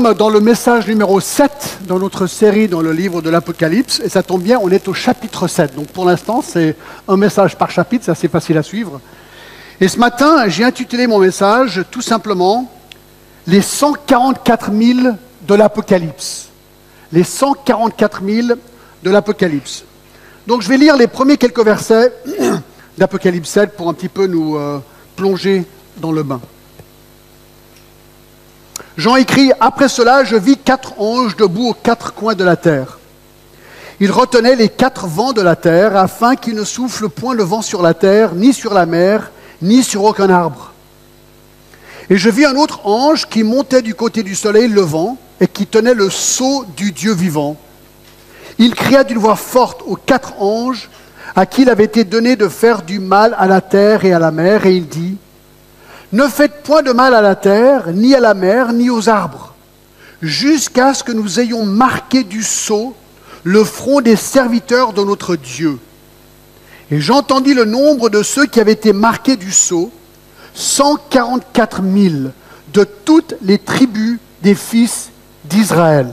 dans le message numéro 7 dans notre série dans le livre de l'Apocalypse, et ça tombe bien, on est au chapitre 7. Donc pour l'instant, c'est un message par chapitre, c'est assez facile à suivre. Et ce matin, j'ai intitulé mon message tout simplement Les 144 000 de l'Apocalypse. Les 144 000 de l'Apocalypse. Donc je vais lire les premiers quelques versets d'Apocalypse 7 pour un petit peu nous euh, plonger dans le bain. Jean écrit, Après cela, je vis quatre anges debout aux quatre coins de la terre. Ils retenaient les quatre vents de la terre afin qu'il ne souffle point le vent sur la terre, ni sur la mer, ni sur aucun arbre. Et je vis un autre ange qui montait du côté du soleil levant et qui tenait le sceau du Dieu vivant. Il cria d'une voix forte aux quatre anges à qui il avait été donné de faire du mal à la terre et à la mer, et il dit, ne faites point de mal à la terre, ni à la mer, ni aux arbres, jusqu'à ce que nous ayons marqué du sceau le front des serviteurs de notre Dieu. Et j'entendis le nombre de ceux qui avaient été marqués du sceau, 144 000 de toutes les tribus des fils d'Israël.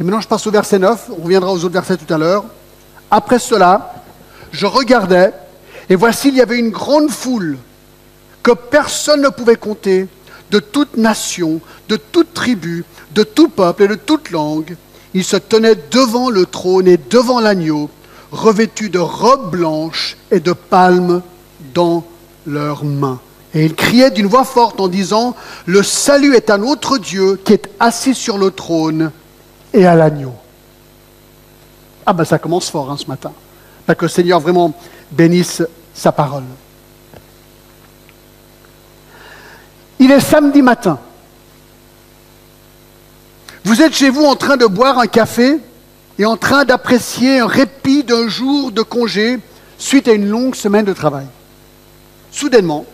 Et maintenant je passe au verset 9, on reviendra aux autres versets tout à l'heure. Après cela, je regardais, et voici, il y avait une grande foule que personne ne pouvait compter, de toute nation, de toute tribu, de tout peuple et de toute langue. Ils se tenaient devant le trône et devant l'agneau, revêtus de robes blanches et de palmes dans leurs mains. Et ils criaient d'une voix forte en disant, Le salut est à notre Dieu qui est assis sur le trône et à l'agneau. Ah ben ça commence fort hein, ce matin. Que le Seigneur vraiment bénisse sa parole. Il est samedi matin. Vous êtes chez vous en train de boire un café et en train d'apprécier un répit d'un jour de congé suite à une longue semaine de travail. Soudainement,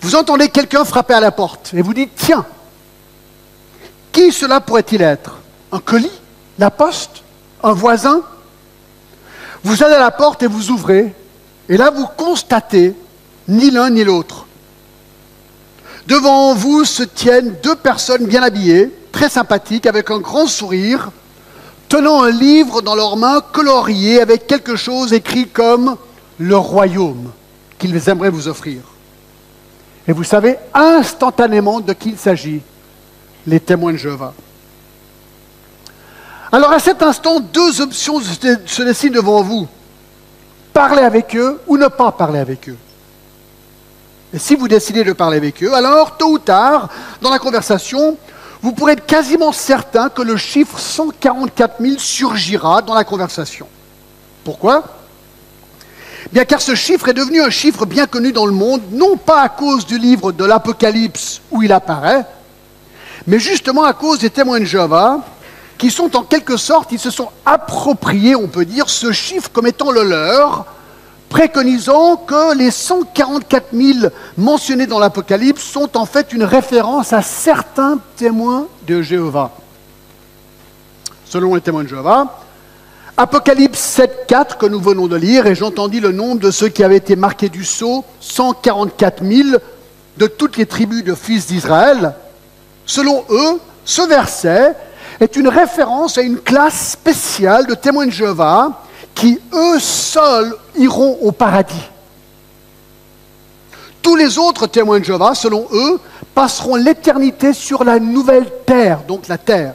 vous entendez quelqu'un frapper à la porte et vous dites, tiens, qui cela pourrait-il être? Un colis La poste Un voisin? Vous allez à la porte et vous ouvrez, et là vous constatez ni l'un ni l'autre. Devant vous se tiennent deux personnes bien habillées, très sympathiques, avec un grand sourire, tenant un livre dans leurs mains colorié avec quelque chose écrit comme le royaume qu'ils aimeraient vous offrir. Et vous savez instantanément de qui il s'agit, les témoins de Jéhovah. Alors à cet instant, deux options se dessinent devant vous. Parler avec eux ou ne pas parler avec eux. Si vous décidez de parler avec eux, alors tôt ou tard, dans la conversation, vous pourrez être quasiment certain que le chiffre 144 000 surgira dans la conversation. Pourquoi? Bien car ce chiffre est devenu un chiffre bien connu dans le monde, non pas à cause du livre de l'Apocalypse où il apparaît, mais justement à cause des témoins de Jéhovah, qui sont en quelque sorte, ils se sont appropriés, on peut dire, ce chiffre comme étant le leur, préconisant que les 144 000 mentionnés dans l'Apocalypse sont en fait une référence à certains témoins de Jéhovah. Selon les témoins de Jéhovah, Apocalypse 7, 4 que nous venons de lire, et j'entendis le nombre de ceux qui avaient été marqués du sceau, 144 000 de toutes les tribus de fils d'Israël. Selon eux, ce verset est une référence à une classe spéciale de témoins de Jéhovah qui eux seuls iront au paradis. Tous les autres témoins de Jéhovah, selon eux, passeront l'éternité sur la nouvelle terre, donc la terre.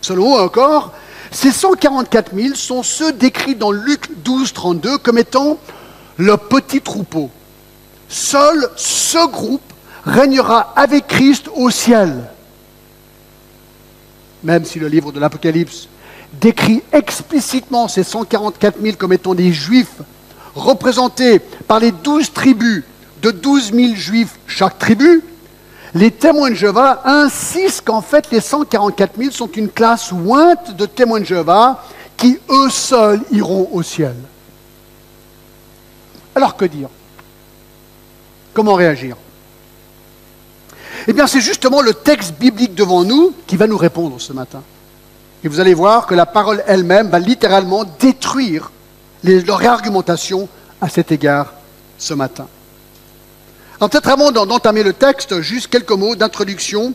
Selon eux encore, ces 144 000 sont ceux décrits dans Luc 12, 32 comme étant le petit troupeau. Seul ce groupe régnera avec Christ au ciel. Même si le livre de l'Apocalypse décrit explicitement ces 144 000 comme étant des juifs représentés par les douze tribus de 12 000 juifs chaque tribu, les témoins de Jéhovah insistent qu'en fait les 144 000 sont une classe ointe de témoins de Jéhovah qui eux seuls iront au ciel. Alors que dire? Comment réagir? Eh bien c'est justement le texte biblique devant nous qui va nous répondre ce matin. Et vous allez voir que la parole elle-même va littéralement détruire leur argumentation à cet égard ce matin. Alors peut-être avant d'entamer le texte, juste quelques mots d'introduction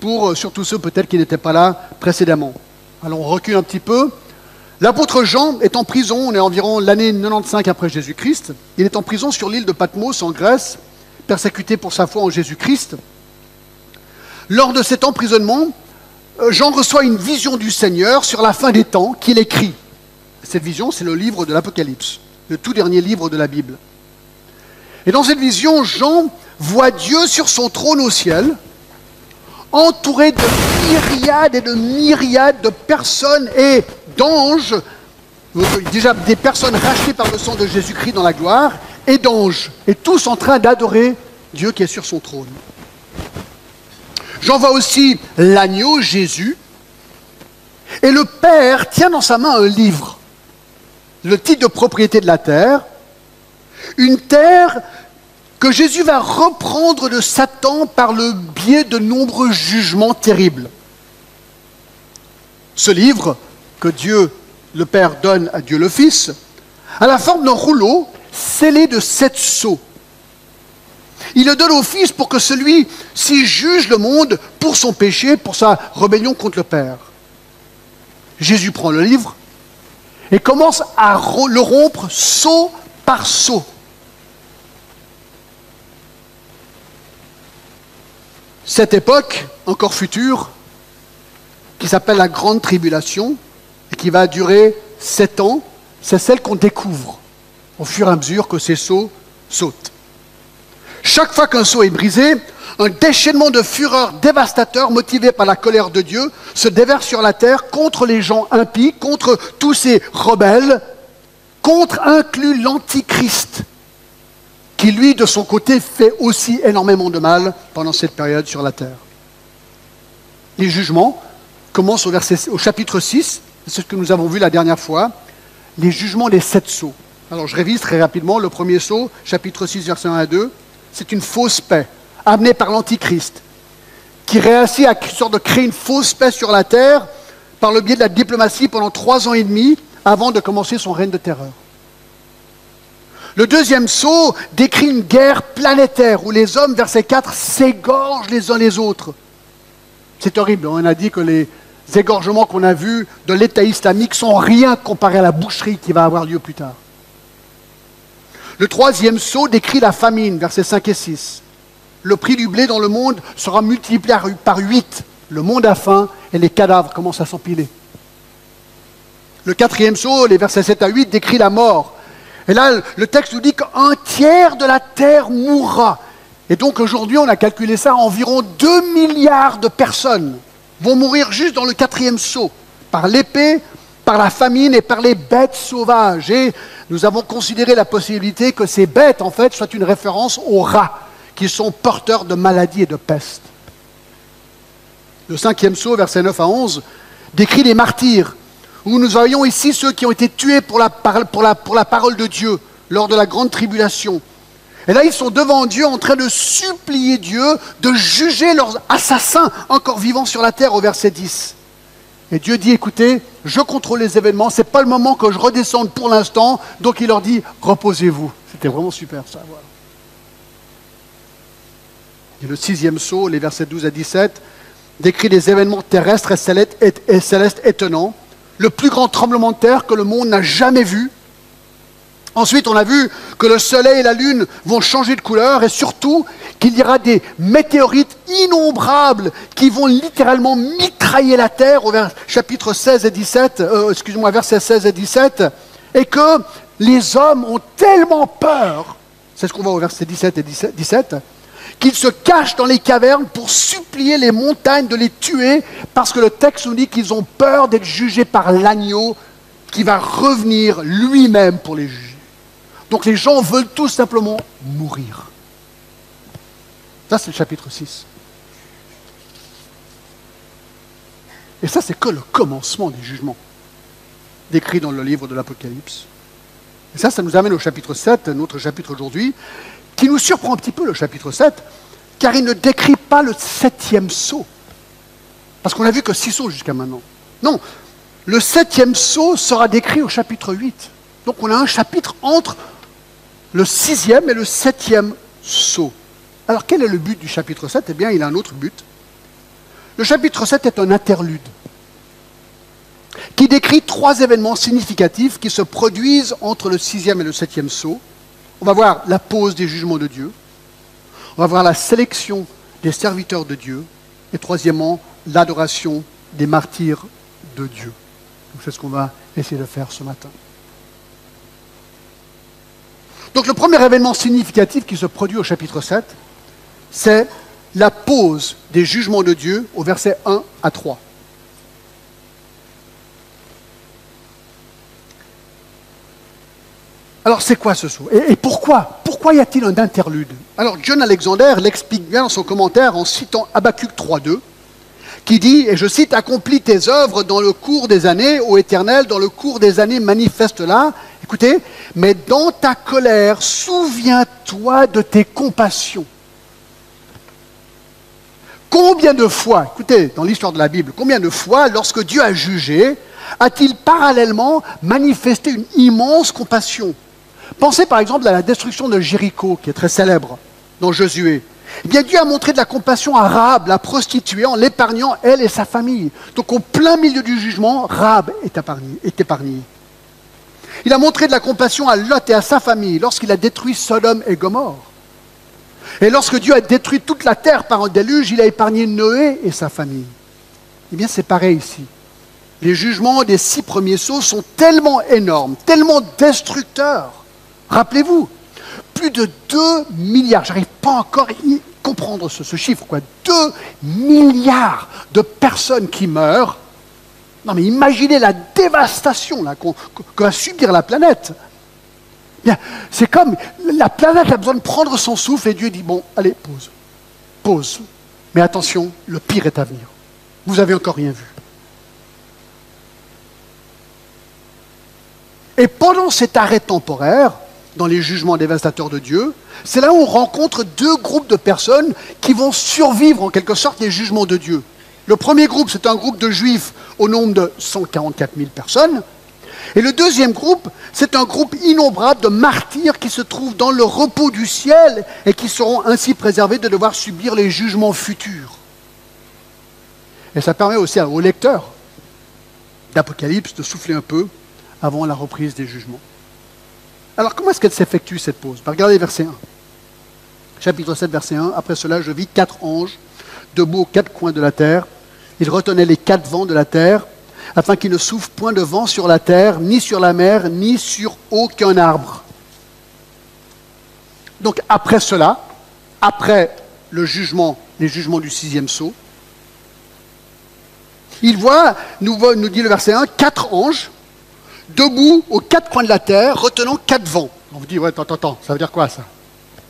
pour euh, surtout ceux peut-être qui n'étaient pas là précédemment. Alors on recule un petit peu. L'apôtre Jean est en prison, on est environ l'année 95 après Jésus-Christ. Il est en prison sur l'île de Patmos en Grèce, persécuté pour sa foi en Jésus-Christ. Lors de cet emprisonnement, Jean reçoit une vision du Seigneur sur la fin des temps qu'il écrit. Cette vision, c'est le livre de l'Apocalypse, le tout dernier livre de la Bible. Et dans cette vision, Jean voit Dieu sur son trône au ciel, entouré de myriades et de myriades de personnes et d'anges, déjà des personnes rachetées par le sang de Jésus-Christ dans la gloire, et d'anges, et tous en train d'adorer Dieu qui est sur son trône. J'en vois aussi l'agneau Jésus, et le Père tient dans sa main un livre, le titre de propriété de la terre, une terre que Jésus va reprendre de Satan par le biais de nombreux jugements terribles. Ce livre que Dieu le Père donne à Dieu le Fils a la forme d'un rouleau scellé de sept sceaux. Il le donne au Fils pour que celui-ci juge le monde pour son péché, pour sa rébellion contre le Père. Jésus prend le livre et commence à le rompre sceau par sceau. Cette époque, encore future, qui s'appelle la Grande Tribulation, et qui va durer sept ans, c'est celle qu'on découvre au fur et à mesure que ces sauts sautent. Chaque fois qu'un saut est brisé, un déchaînement de fureur dévastateur motivé par la colère de Dieu se déverse sur la terre contre les gens impies, contre tous ces rebelles, contre inclus l'Antichrist, qui lui, de son côté, fait aussi énormément de mal pendant cette période sur la terre. Les jugements commencent au, au chapitre 6, c'est ce que nous avons vu la dernière fois, les jugements des sept sceaux. Alors je révise très rapidement le premier sceau, chapitre 6, verset 1 à 2. C'est une fausse paix amenée par l'Antichrist, qui réussit à de créer une fausse paix sur la terre par le biais de la diplomatie pendant trois ans et demi avant de commencer son règne de terreur. Le deuxième saut décrit une guerre planétaire où les hommes, verset 4, s'égorgent les uns les autres. C'est horrible. On a dit que les égorgements qu'on a vus de l'État islamique sont rien comparé à la boucherie qui va avoir lieu plus tard. Le troisième saut décrit la famine, versets 5 et 6. Le prix du blé dans le monde sera multiplié par 8. Le monde a faim et les cadavres commencent à s'empiler. Le quatrième saut, les versets 7 à 8, décrit la mort. Et là, le texte nous dit qu'un tiers de la terre mourra. Et donc aujourd'hui, on a calculé ça, environ 2 milliards de personnes vont mourir juste dans le quatrième saut, par l'épée, par la famine et par les bêtes sauvages. Et nous avons considéré la possibilité que ces bêtes, en fait, soient une référence aux rats, qui sont porteurs de maladies et de peste. Le cinquième saut, versets 9 à 11, décrit les martyrs où nous voyons ici ceux qui ont été tués pour la, pour la, pour la parole de Dieu lors de la grande tribulation. Et là, ils sont devant Dieu en train de supplier Dieu de juger leurs assassins encore vivants sur la terre au verset 10. Et Dieu dit, écoutez, je contrôle les événements, ce n'est pas le moment que je redescende pour l'instant, donc il leur dit, reposez-vous. C'était vraiment super ça. Et le sixième saut, les versets 12 à 17, décrit des événements terrestres et célestes étonnants le plus grand tremblement de terre que le monde n'a jamais vu. Ensuite, on a vu que le soleil et la lune vont changer de couleur et surtout qu'il y aura des météorites innombrables qui vont littéralement mitrailler la terre au chapitre 16 et 17, euh, excusez-moi, versets 16 et 17, et que les hommes ont tellement peur, c'est ce qu'on voit au verset 17 et 17, qu'ils se cachent dans les cavernes pour supplier les montagnes de les tuer, parce que le texte nous dit qu'ils ont peur d'être jugés par l'agneau qui va revenir lui-même pour les juger. Donc les gens veulent tout simplement mourir. Ça, c'est le chapitre 6. Et ça, c'est que le commencement des jugements décrits dans le livre de l'Apocalypse. Et ça, ça nous amène au chapitre 7, notre chapitre aujourd'hui, qui nous surprend un petit peu, le chapitre 7, car il ne décrit pas le septième saut. Parce qu'on n'a vu que six sauts jusqu'à maintenant. Non, le septième saut sera décrit au chapitre 8. Donc on a un chapitre entre le sixième et le septième saut. Alors quel est le but du chapitre 7 Eh bien, il a un autre but. Le chapitre 7 est un interlude qui décrit trois événements significatifs qui se produisent entre le sixième et le septième saut. On va voir la pause des jugements de Dieu, on va voir la sélection des serviteurs de Dieu, et troisièmement, l'adoration des martyrs de Dieu. C'est ce qu'on va essayer de faire ce matin. Donc le premier événement significatif qui se produit au chapitre 7, c'est la pause des jugements de Dieu au verset 1 à 3. Alors c'est quoi ce saut et, pourquoi? Pourquoi y a-t-il un interlude? Alors John Alexander l'explique bien dans son commentaire en citant Habakkuk 3.2, qui dit, et je cite, Accomplis tes œuvres dans le cours des années, ô Éternel, dans le cours des années, manifeste-la. Écoutez, mais dans ta colère, souviens-toi de tes compassions. Combien de fois, écoutez, dans l'histoire de la Bible, combien de fois, lorsque Dieu a jugé, a-t-il parallèlement manifesté une immense compassion? Pensez par exemple à la destruction de Jéricho, qui est très célèbre dans Josué. Eh bien, Dieu a montré de la compassion à Rahab, la prostituée, en l'épargnant, elle et sa famille. Donc, au plein milieu du jugement, Rahab est épargnée. Il a montré de la compassion à Lot et à sa famille lorsqu'il a détruit Sodome et Gomorre. Et lorsque Dieu a détruit toute la terre par un déluge, il a épargné Noé et sa famille. Eh bien, c'est pareil ici. Les jugements des six premiers sauts sont tellement énormes, tellement destructeurs. Rappelez-vous, plus de 2 milliards, j'arrive pas encore à comprendre ce, chiffre, quoi. 2 milliards de personnes qui meurent. Non mais imaginez la dévastation que va subir la planète. C'est comme la planète a besoin de prendre son souffle et Dieu dit, bon, allez, pause, pause. Mais attention, le pire est à venir. Vous n'avez encore rien vu. Et pendant cet arrêt temporaire, dans les jugements dévastateurs de Dieu, c'est là où on rencontre deux groupes de personnes qui vont survivre en quelque sorte les jugements de Dieu. Le premier groupe, c'est un groupe de juifs au nombre de 144 000 personnes, et le deuxième groupe, c'est un groupe innombrable de martyrs qui se trouvent dans le repos du ciel et qui seront ainsi préservés de devoir subir les jugements futurs. Et ça permet aussi aux lecteurs d'Apocalypse de souffler un peu avant la reprise des jugements. Alors comment est-ce qu'elle s'effectue cette pause? Ben, Regardez verset 1. Chapitre 7, verset 1. Après cela, je vis quatre anges debout aux quatre coins de la terre. Ils retenaient les quatre vents de la terre afin qu'il ne souffle point de vent sur la terre, ni sur la mer, ni sur aucun arbre. Donc après cela, après le jugement, les jugements du sixième saut, il voit, nous, nous dit le verset 1, quatre anges debout aux quatre coins de la terre, retenant quatre vents. On vous dit, ouais, attends, attends, ça veut dire quoi ça?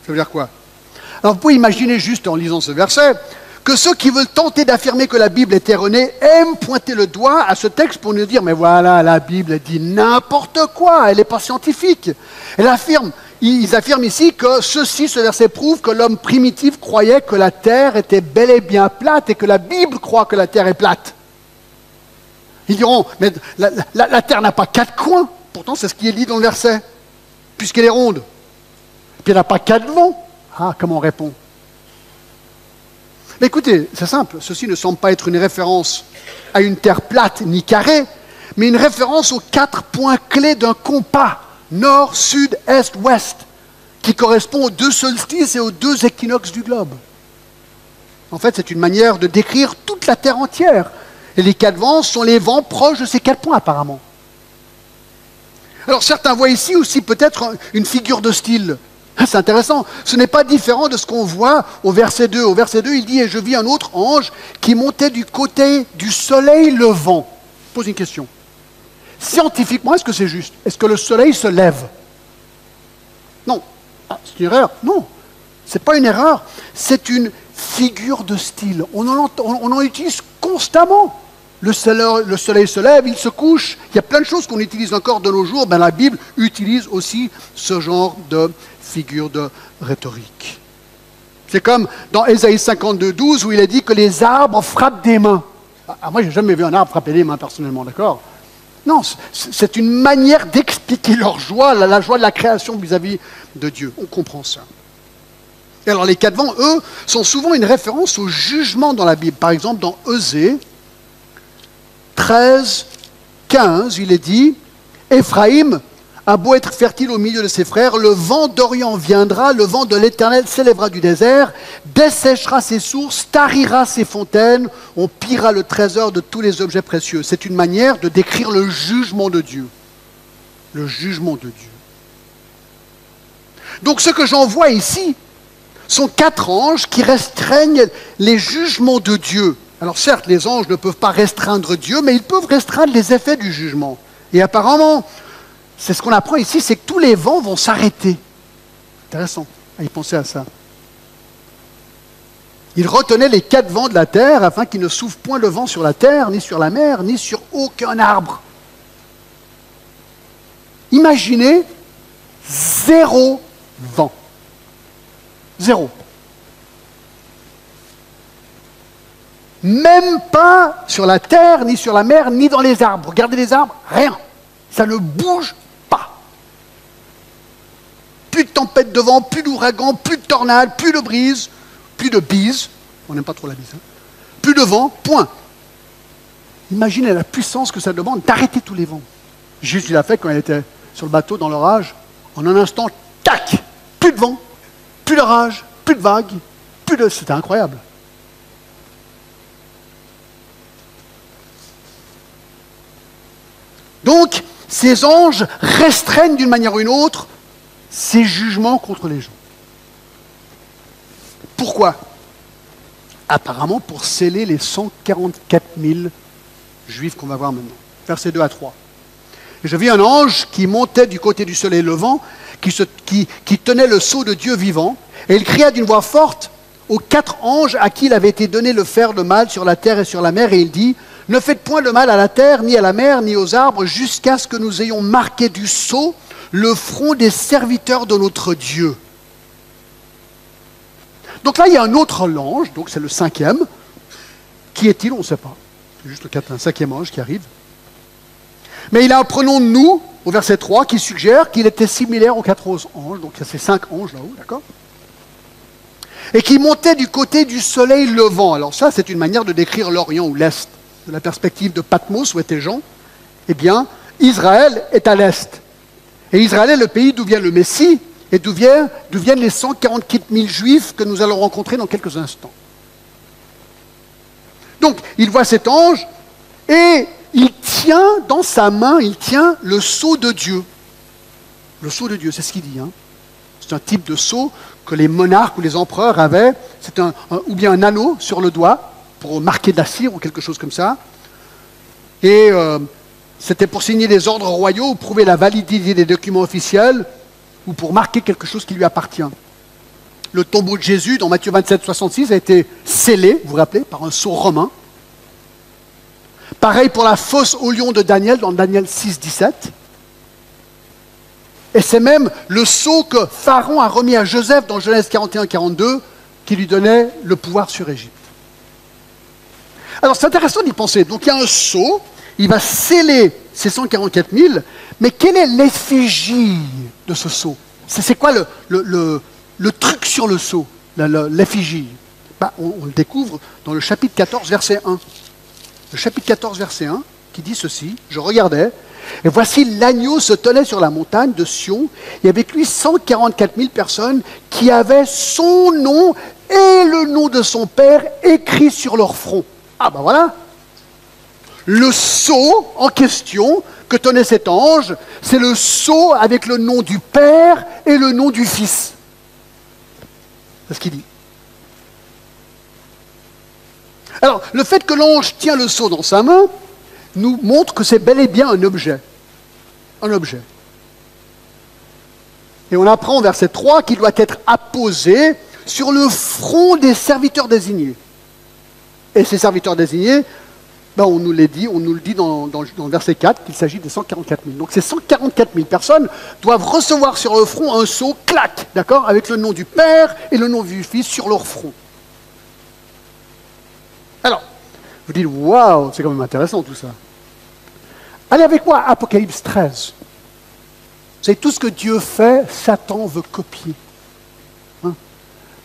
Ça veut dire quoi? Alors vous pouvez imaginer juste en lisant ce verset, que ceux qui veulent tenter d'affirmer que la Bible est erronée aiment pointer le doigt à ce texte pour nous dire, mais voilà, la Bible dit n'importe quoi, elle n'est pas scientifique. Elle affirme, ils affirment ici que ceci, ce verset prouve que l'homme primitif croyait que la terre était bel et bien plate et que la Bible croit que la terre est plate. Ils diront, mais la, terre n'a pas quatre coins, pourtant c'est ce qui est dit dans le verset, puisqu'elle est ronde. Puis elle n'a pas quatre vents. Ah, comment on répond? Écoutez, c'est simple, ceci ne semble pas être une référence à une terre plate ni carrée, mais une référence aux quatre points clés d'un compas, nord, sud, est, ouest, qui correspond aux deux solstices et aux deux équinoxes du globe. En fait, c'est une manière de décrire toute la Terre entière. Et les quatre vents sont les vents proches de ces quatre points, apparemment. Alors certains voient ici aussi peut-être une figure de style. C'est intéressant. Ce n'est pas différent de ce qu'on voit au verset 2. Au verset 2, il dit, et je vis un autre ange qui montait du côté du soleil levant. pose une question. Scientifiquement, est-ce que c'est juste? Est-ce que le soleil se lève? Non. Ah, c'est une erreur. Non. Ce n'est pas une erreur. C'est une figure de style. On en, on en utilise constamment. Le soleil, le soleil, se lève, il se couche. Il y a plein de choses qu'on utilise encore de nos jours. Ben, la Bible utilise aussi ce genre de figure de rhétorique. C'est comme dans Ésaïe 52, 12, où il a dit que les arbres frappent des mains. Ah, moi, je n'ai jamais vu un arbre frapper des mains personnellement, d'accord? Non, c'est une manière d'expliquer leur joie, la, joie de la création vis-à-vis de Dieu. On comprend ça. Et alors les quatre vents, eux, sont souvent une référence au jugement dans la Bible. Par exemple, dans Eusée 13, 15, il est dit, Éphraïm a beau être fertile au milieu de ses frères, le vent d'Orient viendra, le vent de l'Éternel s'élèvera du désert, desséchera ses sources, tarira ses fontaines, on pillera le trésor de tous les objets précieux. C'est une manière de décrire le jugement de Dieu. Le jugement de Dieu. Donc ce que j'en vois ici sont quatre anges qui restreignent les jugements de Dieu. Alors certes, les anges ne peuvent pas restreindre Dieu, mais ils peuvent restreindre les effets du jugement. Et apparemment, c'est ce qu'on apprend ici, c'est que tous les vents vont s'arrêter. Intéressant à y penser à ça. Il retenait les quatre vents de la terre afin qu'il ne souffle point le vent sur la terre, ni sur la mer, ni sur aucun arbre. Imaginez zéro vent. Zéro. Même pas sur la terre, ni sur la mer, ni dans les arbres. Regardez les arbres, rien. Ça ne bouge tempête de vent, plus d'ouragan, plus de tornade, plus de brise, plus de bise. On n'aime pas trop la bise. Hein. Plus de vent, point. Imaginez la puissance que ça demande d'arrêter tous les vents. Jésus l'a fait quand il était sur le bateau dans l'orage. En un instant, tac Plus de vent, plus d'orage, plus de vagues, plus de. C'était incroyable. Donc, ces anges restreignent d'une manière ou d'une autre ces jugements contre les gens. Pourquoi? Apparemment pour sceller les 144 000 juifs qu'on va voir maintenant. Versets 2 à 3. je vis un ange qui montait du côté du soleil levant, qui, qui tenait le sceau de Dieu vivant, et il cria d'une voix forte aux quatre anges à qui il avait été donné le faire le mal sur la terre et sur la mer, et il dit, ne faites point le mal à la terre, ni à la mer, ni aux arbres, jusqu'à ce que nous ayons marqué du sceau le front des serviteurs de notre Dieu. Donc là, il y a un autre ange, donc c'est le cinquième. Qui est-il? On ne sait pas. C'est juste le cinquième ange qui arrive. Mais il a un pronom de nous, au verset 3, qui suggère qu'il était similaire aux quatre anges. Donc il y a ces cinq anges là-haut, d'accord? Et qui montait du côté du soleil levant. Alors ça, c'est une manière de décrire l'Orient ou l'Est. De la perspective de Patmos, où étaient Jean, eh bien, Israël est à l'Est. Et Israël est le pays d'où vient le Messie et d'où viennent, les 144 000 juifs que nous allons rencontrer dans quelques instants. Donc, il voit cet ange et il tient dans sa main, il tient le sceau de Dieu. Le sceau de Dieu, c'est ce qu'il dit. Hein. C'est un type de sceau que les monarques ou les empereurs avaient. C'est un, ou bien un anneau sur le doigt pour marquer de la cire ou quelque chose comme ça. Et euh, c'était pour signer des ordres royaux ou prouver la validité des documents officiels ou pour marquer quelque chose qui lui appartient. Le tombeau de Jésus dans Matthieu 27, 66 a été scellé, vous vous rappelez, par un sceau romain. Pareil pour la fosse au lion de Daniel dans Daniel 6, 17. Et c'est même le sceau que Pharaon a remis à Joseph dans Genèse 41, 42 qui lui donnait le pouvoir sur Égypte. Alors c'est intéressant d'y penser. Donc il y a un sceau il va sceller ces 144 000, mais quelle est l'effigie de ce sceau C'est quoi le, truc sur le sceau, l'effigie? Bah, on, on, le découvre dans le chapitre 14, verset 1. Le chapitre 14, verset 1, qui dit ceci, je regardais, et voici l'agneau se tenait sur la montagne de Sion, et avec lui 144 000 personnes qui avaient son nom et le nom de son père écrit sur leur front. Ah ben voilà, le sceau en question que tenait cet ange, c'est le sceau avec le nom du Père et le nom du Fils. C'est ce qu'il dit. Alors, le fait que l'ange tient le sceau dans sa main nous montre que c'est bel et bien un objet. Un objet. Et on apprend au verset 3 qu'il doit être apposé sur le front des serviteurs désignés. Et ces serviteurs désignés ben, on nous dit, on nous le dit dans, le verset 4 qu'il s'agit de 144 000. Donc ces 144 000 personnes doivent recevoir sur le front un sceau, clac, d'accord, avec le nom du Père et le nom du Fils sur leur front. Alors, vous dites, waouh, c'est quand même intéressant tout ça. Allez avec moi, Apocalypse 13. C'est tout ce que Dieu fait, Satan veut copier. Hein?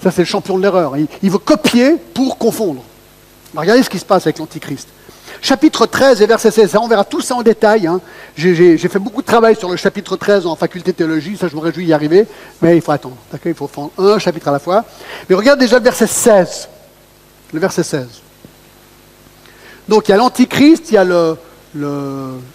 Ça, c'est le champion de l'erreur. Il, veut copier pour confondre. regardez ce qui se passe avec l'Antichrist. Chapitre 13 et verset 16, on verra tout ça en détail. Hein. J'ai fait beaucoup de travail sur le chapitre 13 en faculté de théologie, ça je me réjouis d'y arriver, mais il faut attendre. Il faut faire un chapitre à la fois. Mais regarde déjà le verset 16. Le verset 16. Donc il y a l'Antichrist, il y a le,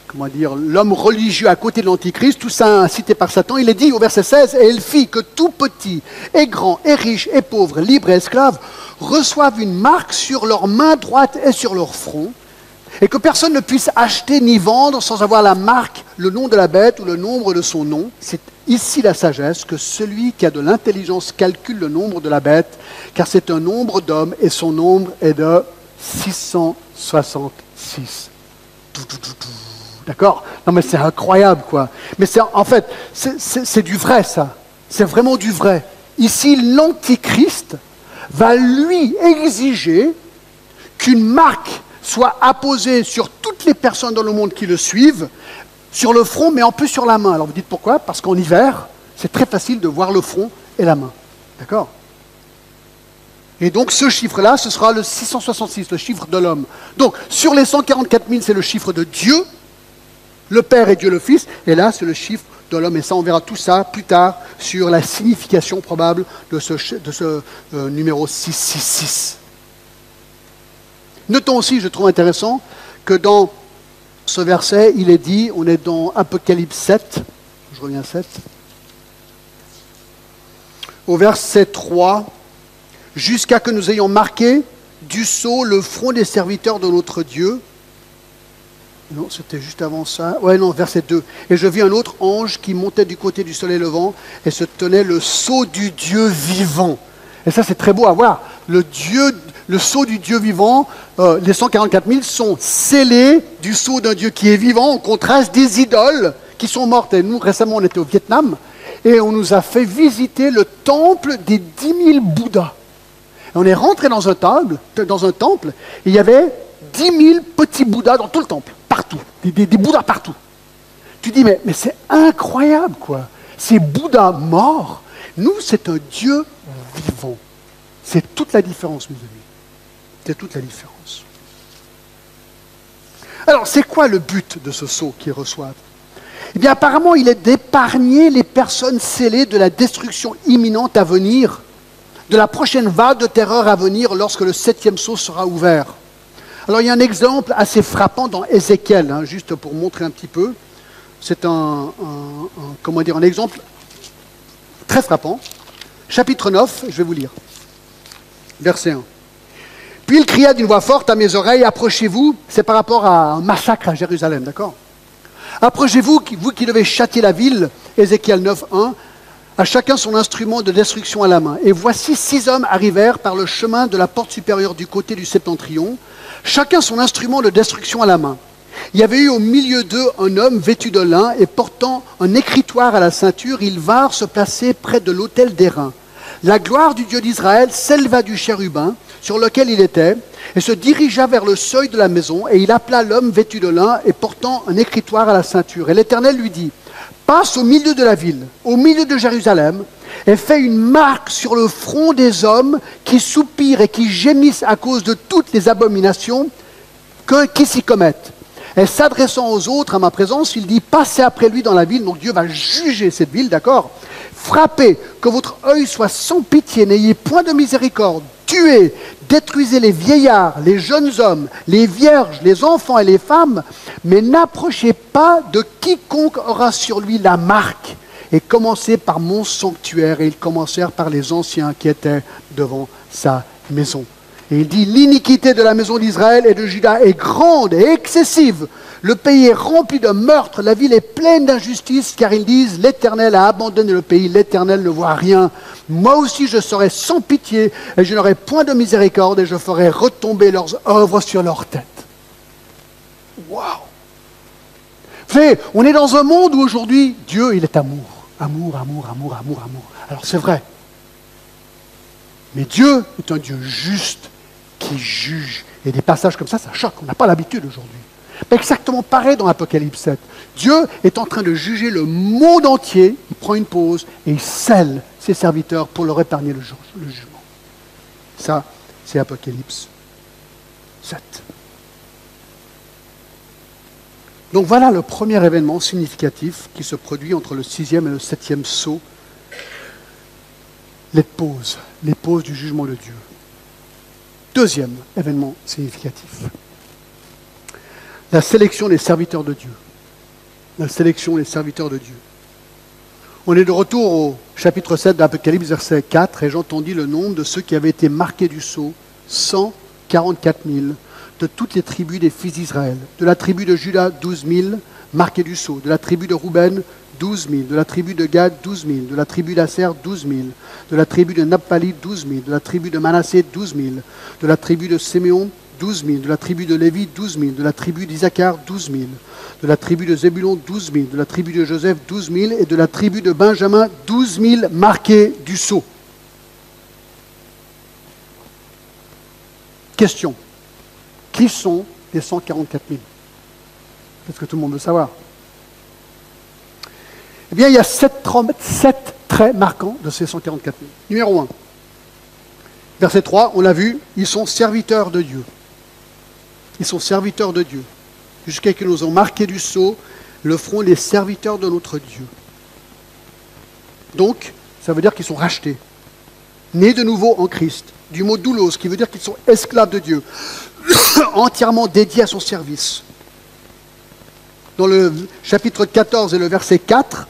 comment dire, l'homme religieux à côté de l'Antichrist, tout ça incité par Satan. Il est dit au verset 16, et elle fit que tout petit, et grand, et riche, et pauvre, libre et esclave, reçoivent une marque sur leur main droite et sur leur front, et que personne ne puisse acheter ni vendre sans avoir la marque, le nom de la bête ou le nombre de son nom. C'est ici la sagesse que celui qui a de l'intelligence calcule le nombre de la bête, car c'est un nombre d'hommes et son nombre est de 666. D'accord? Non mais c'est incroyable quoi. Mais c'est en fait, c'est du vrai ça. C'est vraiment du vrai. Ici, l'Antichrist va lui exiger qu'une marque soit apposée sur toutes les personnes dans le monde qui le suivent, sur le front, mais en plus sur la main. Alors vous dites pourquoi? Parce qu'en hiver, c'est très facile de voir le front et la main. D'accord? Et donc ce chiffre-là, ce sera le 666, le chiffre de l'homme. Donc sur les 144 000, c'est le chiffre de Dieu, le Père et Dieu le Fils, et là, c'est le chiffre de l'homme. Et ça, on verra tout ça plus tard sur la signification probable de ce, de ce euh, numéro 666. Notons aussi, je trouve intéressant, que dans ce verset, il est dit, on est dans Apocalypse 7, je reviens à 7, au verset 3, jusqu'à que nous ayons marqué du sceau le front des serviteurs de notre Dieu. Non, c'était juste avant ça. Ouais, non, verset 2. Et je vis un autre ange qui montait du côté du soleil levant et se tenait le sceau du Dieu vivant. Et ça, c'est très beau à voir. Le Dieu le sceau du Dieu vivant, euh, les 144 000 sont scellés du sceau d'un Dieu qui est vivant, en contraste des idoles qui sont mortes. Et nous, récemment, on était au Vietnam et on nous a fait visiter le temple des 10 000 Bouddhas. on est rentré dans un temple, dans un temple et il y avait 10 000 petits Bouddhas dans tout le temple, partout, des, Bouddhas partout. Tu dis, mais, mais c'est incroyable, quoi. Ces Bouddhas morts, nous, c'est un Dieu vivant. C'est toute la différence, mes amis. C'est toute la différence. Alors, c'est quoi le but de ce sceau qu'ils reçoivent Eh bien, apparemment, il est d'épargner les personnes scellées de la destruction imminente à venir, de la prochaine vague de terreur à venir lorsque le septième sceau sera ouvert. Alors, il y a un exemple assez frappant dans Ézéchiel, hein, juste pour montrer un petit peu. C'est un, comment dire, un exemple très frappant. Chapitre 9, je vais vous lire. Verset 1. Puis il cria d'une voix forte à mes oreilles, approchez-vous, c'est par rapport à un massacre à Jérusalem, d'accord? Approchez-vous, vous qui devez châtier la ville, Ézéchiel 9, 1, à chacun son instrument de destruction à la main. Et voici six hommes arrivèrent par le chemin de la porte supérieure du côté du septentrion, chacun son instrument de destruction à la main. Il y avait eu au milieu d'eux un homme vêtu de lin et portant un écritoire à la ceinture. Ils vinrent se placer près de l'autel d'airain. La gloire du Dieu d'Israël s'éleva du chérubin sur lequel il était, et se dirigea vers le seuil de la maison, et il appela l'homme vêtu de lin et portant un écritoire à la ceinture. Et l'Éternel lui dit, passe au milieu de la ville, au milieu de Jérusalem, et fais une marque sur le front des hommes qui soupirent et qui gémissent à cause de toutes les abominations qui s'y commettent. Et s'adressant aux autres à ma présence, il dit, passez après lui dans la ville. Donc Dieu va juger cette ville, d'accord? Frappez, que votre œil soit sans pitié, n'ayez point de miséricorde tuez, détruisez les vieillards, les jeunes hommes, les vierges, les enfants et les femmes, mais n'approchez pas de quiconque aura sur lui la marque. Et commencez par mon sanctuaire. Et ils commencèrent par les anciens qui étaient devant sa maison. Et il dit, l'iniquité de la maison d'Israël et de Juda est grande et excessive. Le pays est rempli de meurtres, la ville est pleine d'injustice, car ils disent, l'Éternel a abandonné le pays, l'Éternel ne voit rien. Moi aussi je serai sans pitié, et je n'aurai point de miséricorde, et je ferai retomber leurs œuvres sur leur tête. Waouh savez, on est dans un monde où aujourd'hui, Dieu, il est amour. Amour, amour, amour, amour, amour. Alors c'est vrai. Mais Dieu est un Dieu juste qui juge. Et des passages comme ça, ça choque. On n'a pas l'habitude aujourd'hui. Exactement pareil dans l'Apocalypse 7. Dieu est en train de juger le monde entier, il prend une pause et il scelle ses serviteurs pour leur épargner le, jugement. Ça, c'est Apocalypse 7. Donc voilà le premier événement significatif qui se produit entre le sixième et le septième saut, les pauses, les pauses du jugement de Dieu. Deuxième événement significatif, la sélection des serviteurs de Dieu. La sélection des serviteurs de Dieu. On est de retour au chapitre 7 d'Apocalypse, verset 4, et j'entendis le nombre de ceux qui avaient été marqués du sceau, 144 000, de toutes les tribus des fils d'Israël. De la tribu de Judas, 12 000, marqués du sceau. De la tribu de Rouben, 12 000. De la tribu de Gad, 12 000. De la tribu d'Asser, 12 000. De la tribu de Naphtali, 12 000. De la tribu de Manassé, 12 000. De la tribu de Siméon, 12 000. De la tribu de Lévi, 12 000. De la tribu d'Isaacar, 12 000. De la tribu de Zébulon, 12 000. De la tribu de Joseph, 12 000. Et de la tribu de Benjamin, 12 000 marqués du sceau. Question. Qui sont les 144 000 C'est ce que tout le monde veut savoir? Eh bien, il y a sept, traits marquants de ces 144 000. Numéro 1. Verset 3, on l'a vu, ils sont serviteurs de Dieu. Ils sont serviteurs de Dieu. Jusqu'à ce qu'ils nous ont marqué du sceau, le feront les serviteurs de notre Dieu. Donc, ça veut dire qu'ils sont rachetés, nés de nouveau en Christ. Du mot doulos, qui veut dire qu'ils sont esclaves de Dieu. entièrement dédié à son service. Dans le chapitre 14 et le verset 4,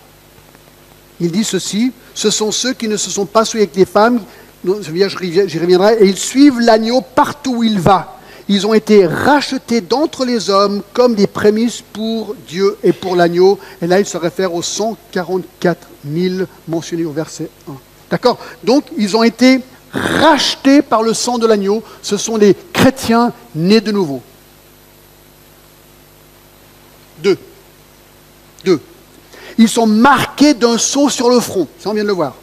il dit ceci, ce sont ceux qui ne se sont pas souillés avec les femmes, j'y reviendrai, et ils suivent l'agneau partout où il va. Ils ont été rachetés d'entre les hommes comme des prémices pour Dieu et pour l'agneau. Et là, il se réfère aux 144 000 mentionnés au verset 1. D'accord? Donc, ils ont été rachetés par le sang de l'agneau. Ce sont des chrétiens nés de nouveau. Deux. Deux. Ils sont marqués d'un sceau sur le front. Ça, on vient de le voir.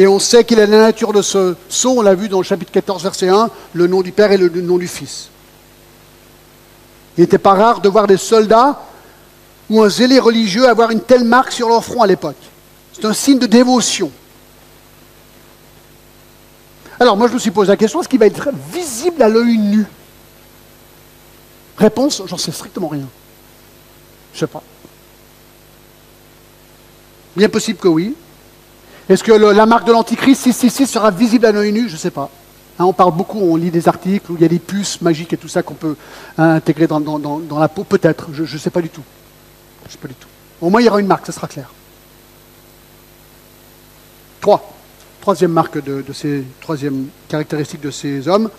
Et on sait qu'il est la nature de ce sceau, on l'a vu dans le chapitre 14, verset 1, le nom du Père et le nom du Fils. Il n'était pas rare de voir des soldats ou un zélé religieux avoir une telle marque sur leur front à l'époque. C'est un signe de dévotion. Alors moi je me suis posé la question, est-ce qu'il va être visible à l'œil nu? Réponse, j'en sais strictement rien. Je ne sais pas. Bien possible que oui. Est-ce que la marque de l'Antichrist 666 sera visible à l'œil nu? Je ne sais pas. Hein, on parle beaucoup, on lit des articles où il y a des puces magiques et tout ça qu'on peut hein, intégrer dans, la peau. Peut-être, je ne sais pas du tout. Je sais pas du tout. Au moins il y aura une marque, ça sera clair. Trois troisième marque de, ces, troisième caractéristique de ces hommes,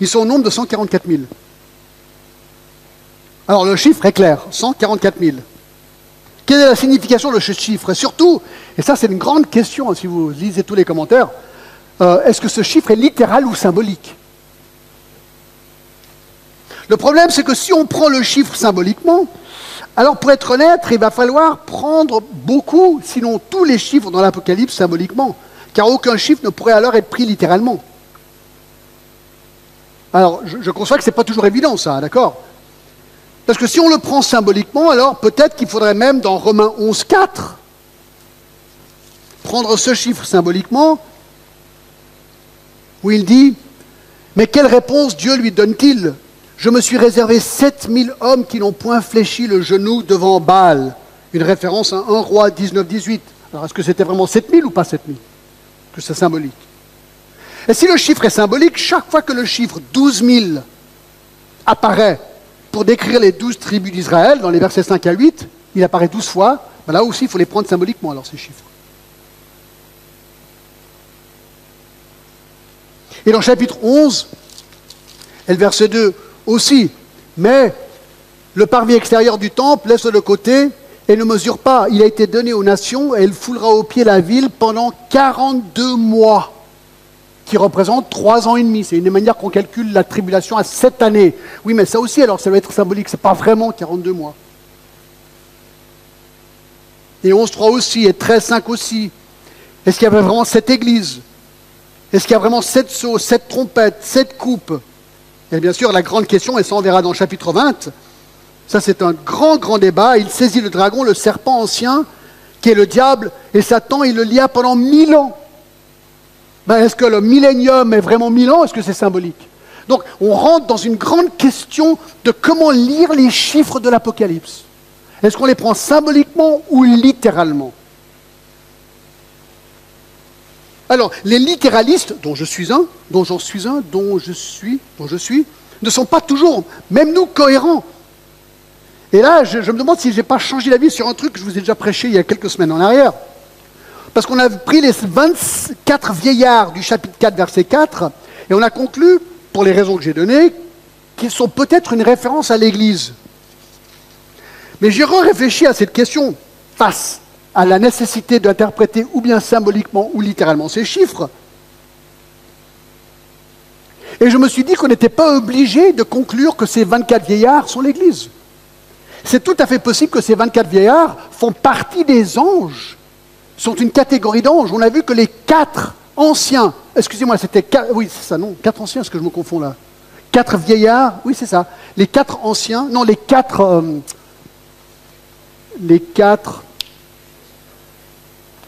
ils sont au nombre de 144 000. Alors le chiffre est clair, 144 000. Quelle est la signification de ce chiffre? Et surtout, et ça c'est une grande question hein, si vous lisez tous les commentaires, euh, est-ce que ce chiffre est littéral ou symbolique? Le problème c'est que si on prend le chiffre symboliquement, alors pour être honnête, il va falloir prendre beaucoup, sinon tous les chiffres dans l'Apocalypse symboliquement car aucun chiffre ne pourrait alors être pris littéralement. Alors, je, conçois que ce n'est pas toujours évident, ça, d'accord? Parce que si on le prend symboliquement, alors peut-être qu'il faudrait même, dans Romains 11, 4, prendre ce chiffre symboliquement, où il dit Mais quelle réponse Dieu lui donne-t-il? Je me suis réservé 7000 hommes qui n'ont point fléchi le genou devant Baal. Une référence à 1 roi 19-18. Alors, est-ce que c'était vraiment 7000 ou pas 7000 c'est symbolique. Et si le chiffre est symbolique, chaque fois que le chiffre 12 000 apparaît pour décrire les douze tribus d'Israël, dans les versets 5 à 8, il apparaît 12 fois, ben là aussi il faut les prendre symboliquement, alors ces chiffres. Et dans chapitre 11, et le verset 2 aussi, mais le parvis extérieur du temple laisse de côté et ne mesure pas. Il a été donné aux nations et elle foulera au pied la ville pendant 42 mois, qui représentent 3 ans et demi. C'est une manière qu'on calcule la tribulation à 7 années. Oui, mais ça aussi, alors ça va être symbolique. Ce n'est pas vraiment 42 mois. Et 11.3 aussi, et 13.5 aussi. Est-ce qu'il y avait vraiment cette église Est-ce qu'il y a vraiment sept sauts, sept trompettes, sept coupes? Et bien sûr, la grande question, et ça on verra dans le chapitre 20, ça, c'est un grand, grand débat. Il saisit le dragon, le serpent ancien, qui est le diable, et Satan, il le lia pendant mille ans. Ben, Est-ce que le millénium est vraiment mille ans Est-ce que c'est symbolique? Donc on rentre dans une grande question de comment lire les chiffres de l'Apocalypse. Est-ce qu'on les prend symboliquement ou littéralement? Alors, les littéralistes, dont je suis un, dont j'en suis un, dont je suis, dont je suis, ne sont pas toujours, même nous, cohérents. Et là, je, me demande si je n'ai pas changé d'avis sur un truc que je vous ai déjà prêché il y a quelques semaines en arrière. Parce qu'on a pris les 24 vieillards du chapitre 4, verset 4, et on a conclu, pour les raisons que j'ai données, qu'ils sont peut-être une référence à l'Église. Mais j'ai réfléchi à cette question face à la nécessité d'interpréter ou bien symboliquement ou littéralement ces chiffres. Et je me suis dit qu'on n'était pas obligé de conclure que ces 24 vieillards sont l'Église. C'est tout à fait possible que ces 24 vieillards font partie des anges, sont une catégorie d'anges. On a vu que les quatre anciens, excusez-moi, c'était quatre, oui, c'est ça, non, quatre anciens, est-ce que je me confonds là? Quatre vieillards, oui, c'est ça. Les quatre anciens, non, les quatre, euh, les quatre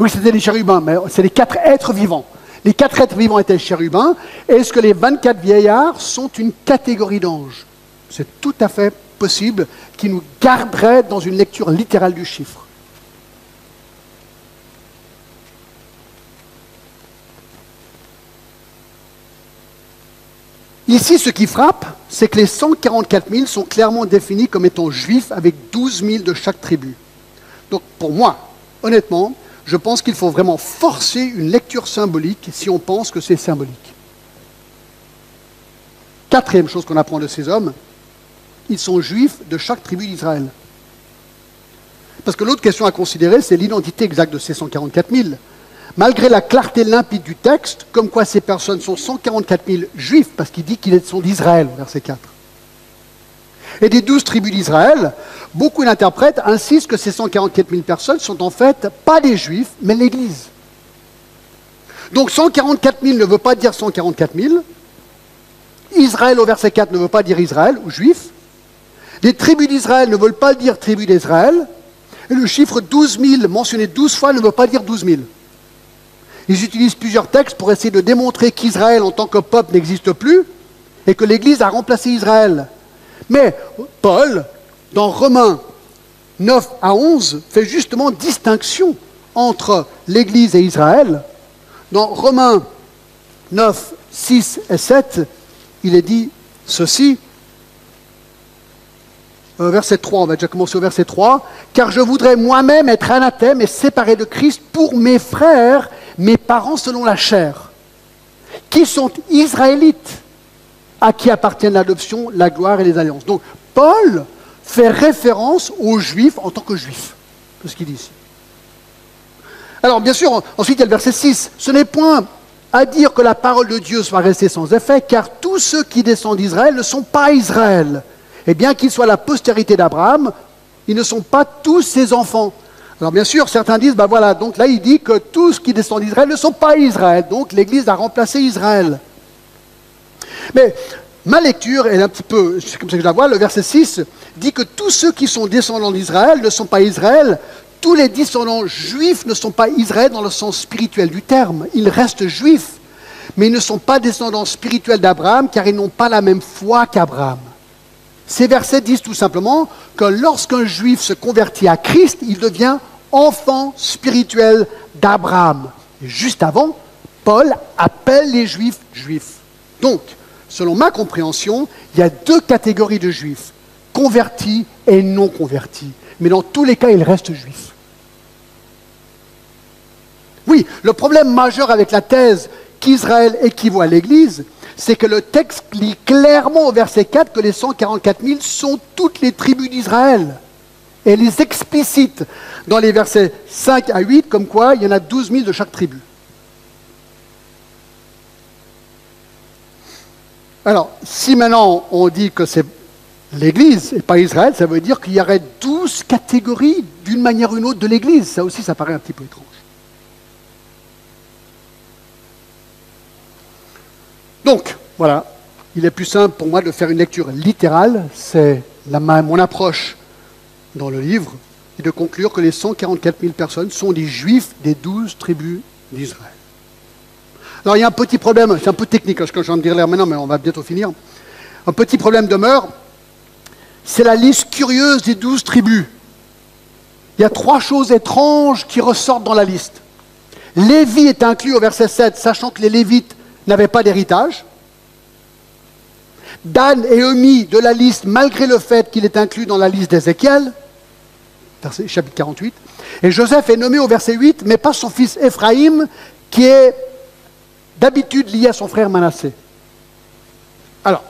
oui, c'était les chérubins, mais c'est les quatre êtres vivants. Les quatre êtres vivants étaient les chérubins. Est-ce que les 24 vieillards sont une catégorie d'anges? C'est tout à fait possible qui nous garderait dans une lecture littérale du chiffre. Ici, ce qui frappe, c'est que les 144 000 sont clairement définis comme étant juifs avec 12 000 de chaque tribu. Donc pour moi, honnêtement, je pense qu'il faut vraiment forcer une lecture symbolique si on pense que c'est symbolique. Quatrième chose qu'on apprend de ces hommes, ils sont juifs de chaque tribu d'Israël. Parce que l'autre question à considérer, c'est l'identité exacte de ces 144 000. Malgré la clarté limpide du texte, comme quoi ces personnes sont 144 000 juifs, parce qu'il dit qu'ils sont d'Israël, verset 4. Et des douze tribus d'Israël, beaucoup d'interprètes insistent que ces 144 000 personnes sont en fait pas des juifs, mais l'Église. Donc 144 000 ne veut pas dire 144 000. Israël au verset 4 ne veut pas dire Israël ou juif. Les tribus d'Israël ne veulent pas dire tribus d'Israël. Et le chiffre 12 000 mentionné 12 fois ne veut pas dire 12 000. Ils utilisent plusieurs textes pour essayer de démontrer qu'Israël en tant que peuple n'existe plus et que l'Église a remplacé Israël. Mais Paul, dans Romains 9 à 11, fait justement distinction entre l'Église et Israël. Dans Romains 9, 6 et 7, il est dit ceci. Euh, verset 3, on va déjà commencer au verset 3. Car je voudrais moi-même être anathème et séparé de Christ pour mes frères, mes parents selon la chair, qui sont israélites à qui appartiennent l'adoption, la gloire et les alliances. Donc Paul fait référence aux juifs en tant que juifs. C'est ce qu'il dit ici. Alors bien sûr, ensuite il y a le verset 6. Ce n'est point à dire que la parole de Dieu soit restée sans effet, car tous ceux qui descendent d'Israël ne sont pas Israël. Et bien qu'ils soient la postérité d'Abraham, ils ne sont pas tous ses enfants. Alors bien sûr, certains disent, ben voilà, donc là il dit que tous qui descendent d'Israël ne sont pas Israël, donc l'Église a remplacé Israël. Mais ma lecture est un petit peu, c'est comme ça que je la vois, le verset 6 dit que tous ceux qui sont descendants d'Israël ne sont pas Israël, tous les descendants juifs ne sont pas Israël dans le sens spirituel du terme, ils restent juifs, mais ils ne sont pas descendants spirituels d'Abraham car ils n'ont pas la même foi qu'Abraham. Ces versets disent tout simplement que lorsqu'un juif se convertit à Christ, il devient enfant spirituel d'Abraham. Juste avant, Paul appelle les juifs juifs. Donc, selon ma compréhension, il y a deux catégories de juifs, convertis et non convertis. Mais dans tous les cas, ils restent juifs. Oui, le problème majeur avec la thèse qu'Israël équivaut à l'Église, c'est que le texte lit clairement au verset 4 que les 144 000 sont toutes les tribus d'Israël. Et les explicite dans les versets 5 à 8, comme quoi il y en a 12 000 de chaque tribu. Alors, si maintenant on dit que c'est l'Église et pas Israël, ça veut dire qu'il y aurait douze catégories d'une manière ou d'une autre de l'Église. Ça aussi, ça paraît un petit peu étrange. Donc, voilà, il est plus simple pour moi de faire une lecture littérale, c'est mon approche dans le livre, et de conclure que les 144 000 personnes sont des juifs des douze tribus d'Israël. Alors il y a un petit problème, c'est un peu technique ce que je viens de dire là maintenant, mais on va bientôt finir. Un petit problème demeure, c'est la liste curieuse des douze tribus. Il y a trois choses étranges qui ressortent dans la liste. Lévi est inclus au verset 7, sachant que les Lévites n'avaient pas d'héritage. Dan est omis de la liste malgré le fait qu'il est inclus dans la liste d'Ézéchiel, chapitre 48. Et Joseph est nommé au verset 8, mais pas son fils Éphraïm, qui est d'habitude lié à son frère Manassé. Alors,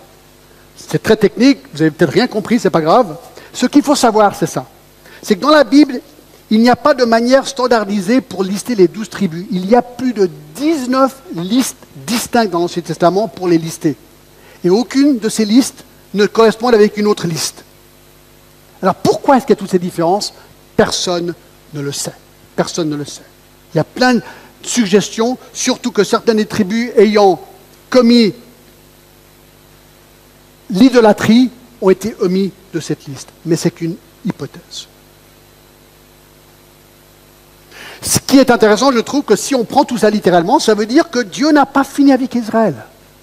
c'est très technique, vous avez peut-être rien compris, c'est pas grave. Ce qu'il faut savoir, c'est ça. C'est que dans la Bible, il n'y a pas de manière standardisée pour lister les douze tribus. Il y a plus de 19 listes distinctes dans l'Ancien Testament pour les lister. Et aucune de ces listes ne correspond avec une autre liste. Alors pourquoi est-ce qu'il y a toutes ces différences? Personne ne le sait. Personne ne le sait. Il y a plein de suggestions, surtout que certaines tribus ayant commis l'idolâtrie ont été omis de cette liste. Mais c'est qu'une hypothèse. Ce qui est intéressant, je trouve que si on prend tout ça littéralement, ça veut dire que Dieu n'a pas fini avec Israël.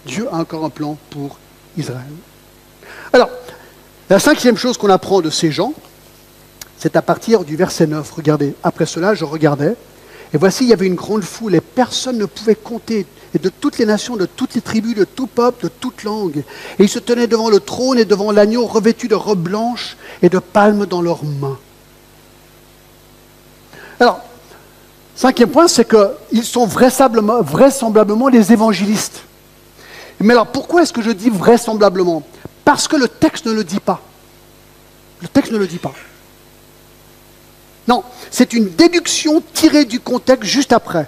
Dieu a encore un plan pour Israël. Alors, la cinquième chose qu'on apprend de ces gens, c'est à partir du verset 9. Regardez, après cela, je regardais, et voici, il y avait une grande foule, et personne ne pouvait compter, et de toutes les nations, de toutes les tribus, de tout peuple, de toute langue. Et ils se tenaient devant le trône et devant l'agneau, revêtus de robes blanches et de palmes dans leurs mains. Alors, cinquième point, c'est qu'ils sont vraisemblablement, les évangélistes. Mais alors, pourquoi est-ce que je dis vraisemblablement? Parce que le texte ne le dit pas. Le texte ne le dit pas. Non, c'est une déduction tirée du contexte juste après.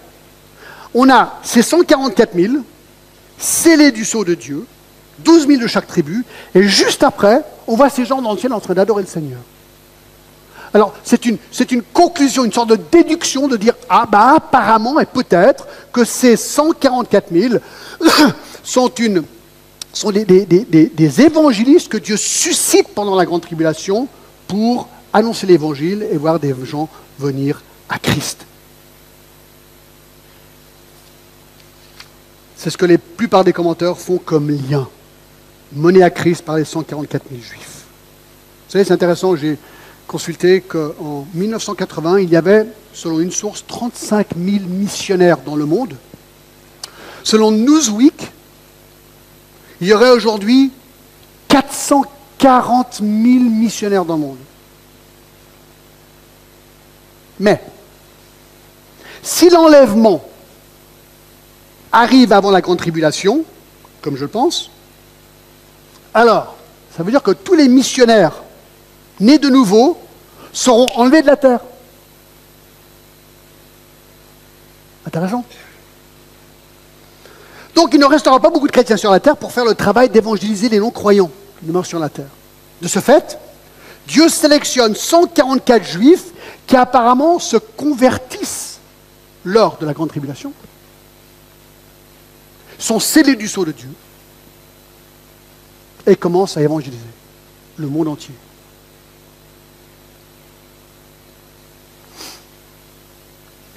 On a ces 144 000 scellés du sceau de Dieu, 12 000 de chaque tribu, et juste après, on voit ces gens dans le ciel en train d'adorer le Seigneur. Alors, c'est une, une, conclusion, une sorte de déduction de dire Ah, bah, apparemment et peut-être que ces 144 000 sont, une, sont des, des, évangélistes que Dieu suscite pendant la grande tribulation pour annoncer l'évangile et voir des gens venir à Christ. C'est ce que la plupart des commentaires font comme lien. Mené à Christ par les 144 000 juifs. Vous savez, c'est intéressant, j'ai consulté qu'en 1980, il y avait, selon une source, 35 000 missionnaires dans le monde. Selon Newsweek, il y aurait aujourd'hui 440 000 missionnaires dans le monde. Mais, si l'enlèvement arrive avant la grande tribulation, comme je pense, alors, ça veut dire que tous les missionnaires nés de nouveau seront enlevés de la terre. Intéressant. Donc il ne restera pas beaucoup de chrétiens sur la terre pour faire le travail d'évangéliser les non-croyants qui demeurent sur la terre. De ce fait, Dieu sélectionne 144 juifs qui apparemment se convertissent lors de la grande tribulation, sont scellés du sceau de Dieu et commencent à évangéliser le monde entier.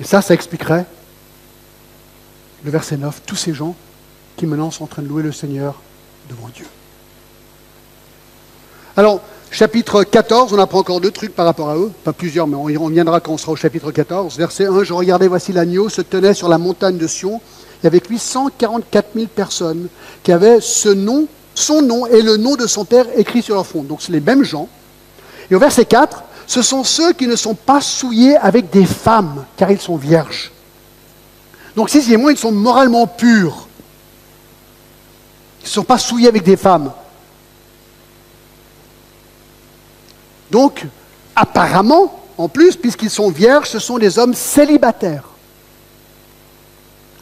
Et ça, ça expliquerait le verset 9, tous ces gens qui maintenant sont en train de louer le Seigneur devant Dieu. Alors, Chapitre 14, on apprend encore deux trucs par rapport à eux, pas plusieurs, mais on y reviendra quand on sera au chapitre 14. Verset 1, je regardais, voici l'agneau se tenait sur la montagne de Sion, et avec lui 144 000 personnes qui avaient ce nom, son nom et le nom de son père écrit sur leur front. Donc c'est les mêmes gens. Et au verset 4, ce sont ceux qui ne sont pas souillés avec des femmes, car ils sont vierges. Donc sixièmement, ils sont moralement purs. Ils ne sont pas souillés avec des femmes. Donc, apparemment, en plus, puisqu'ils sont vierges, ce sont des hommes célibataires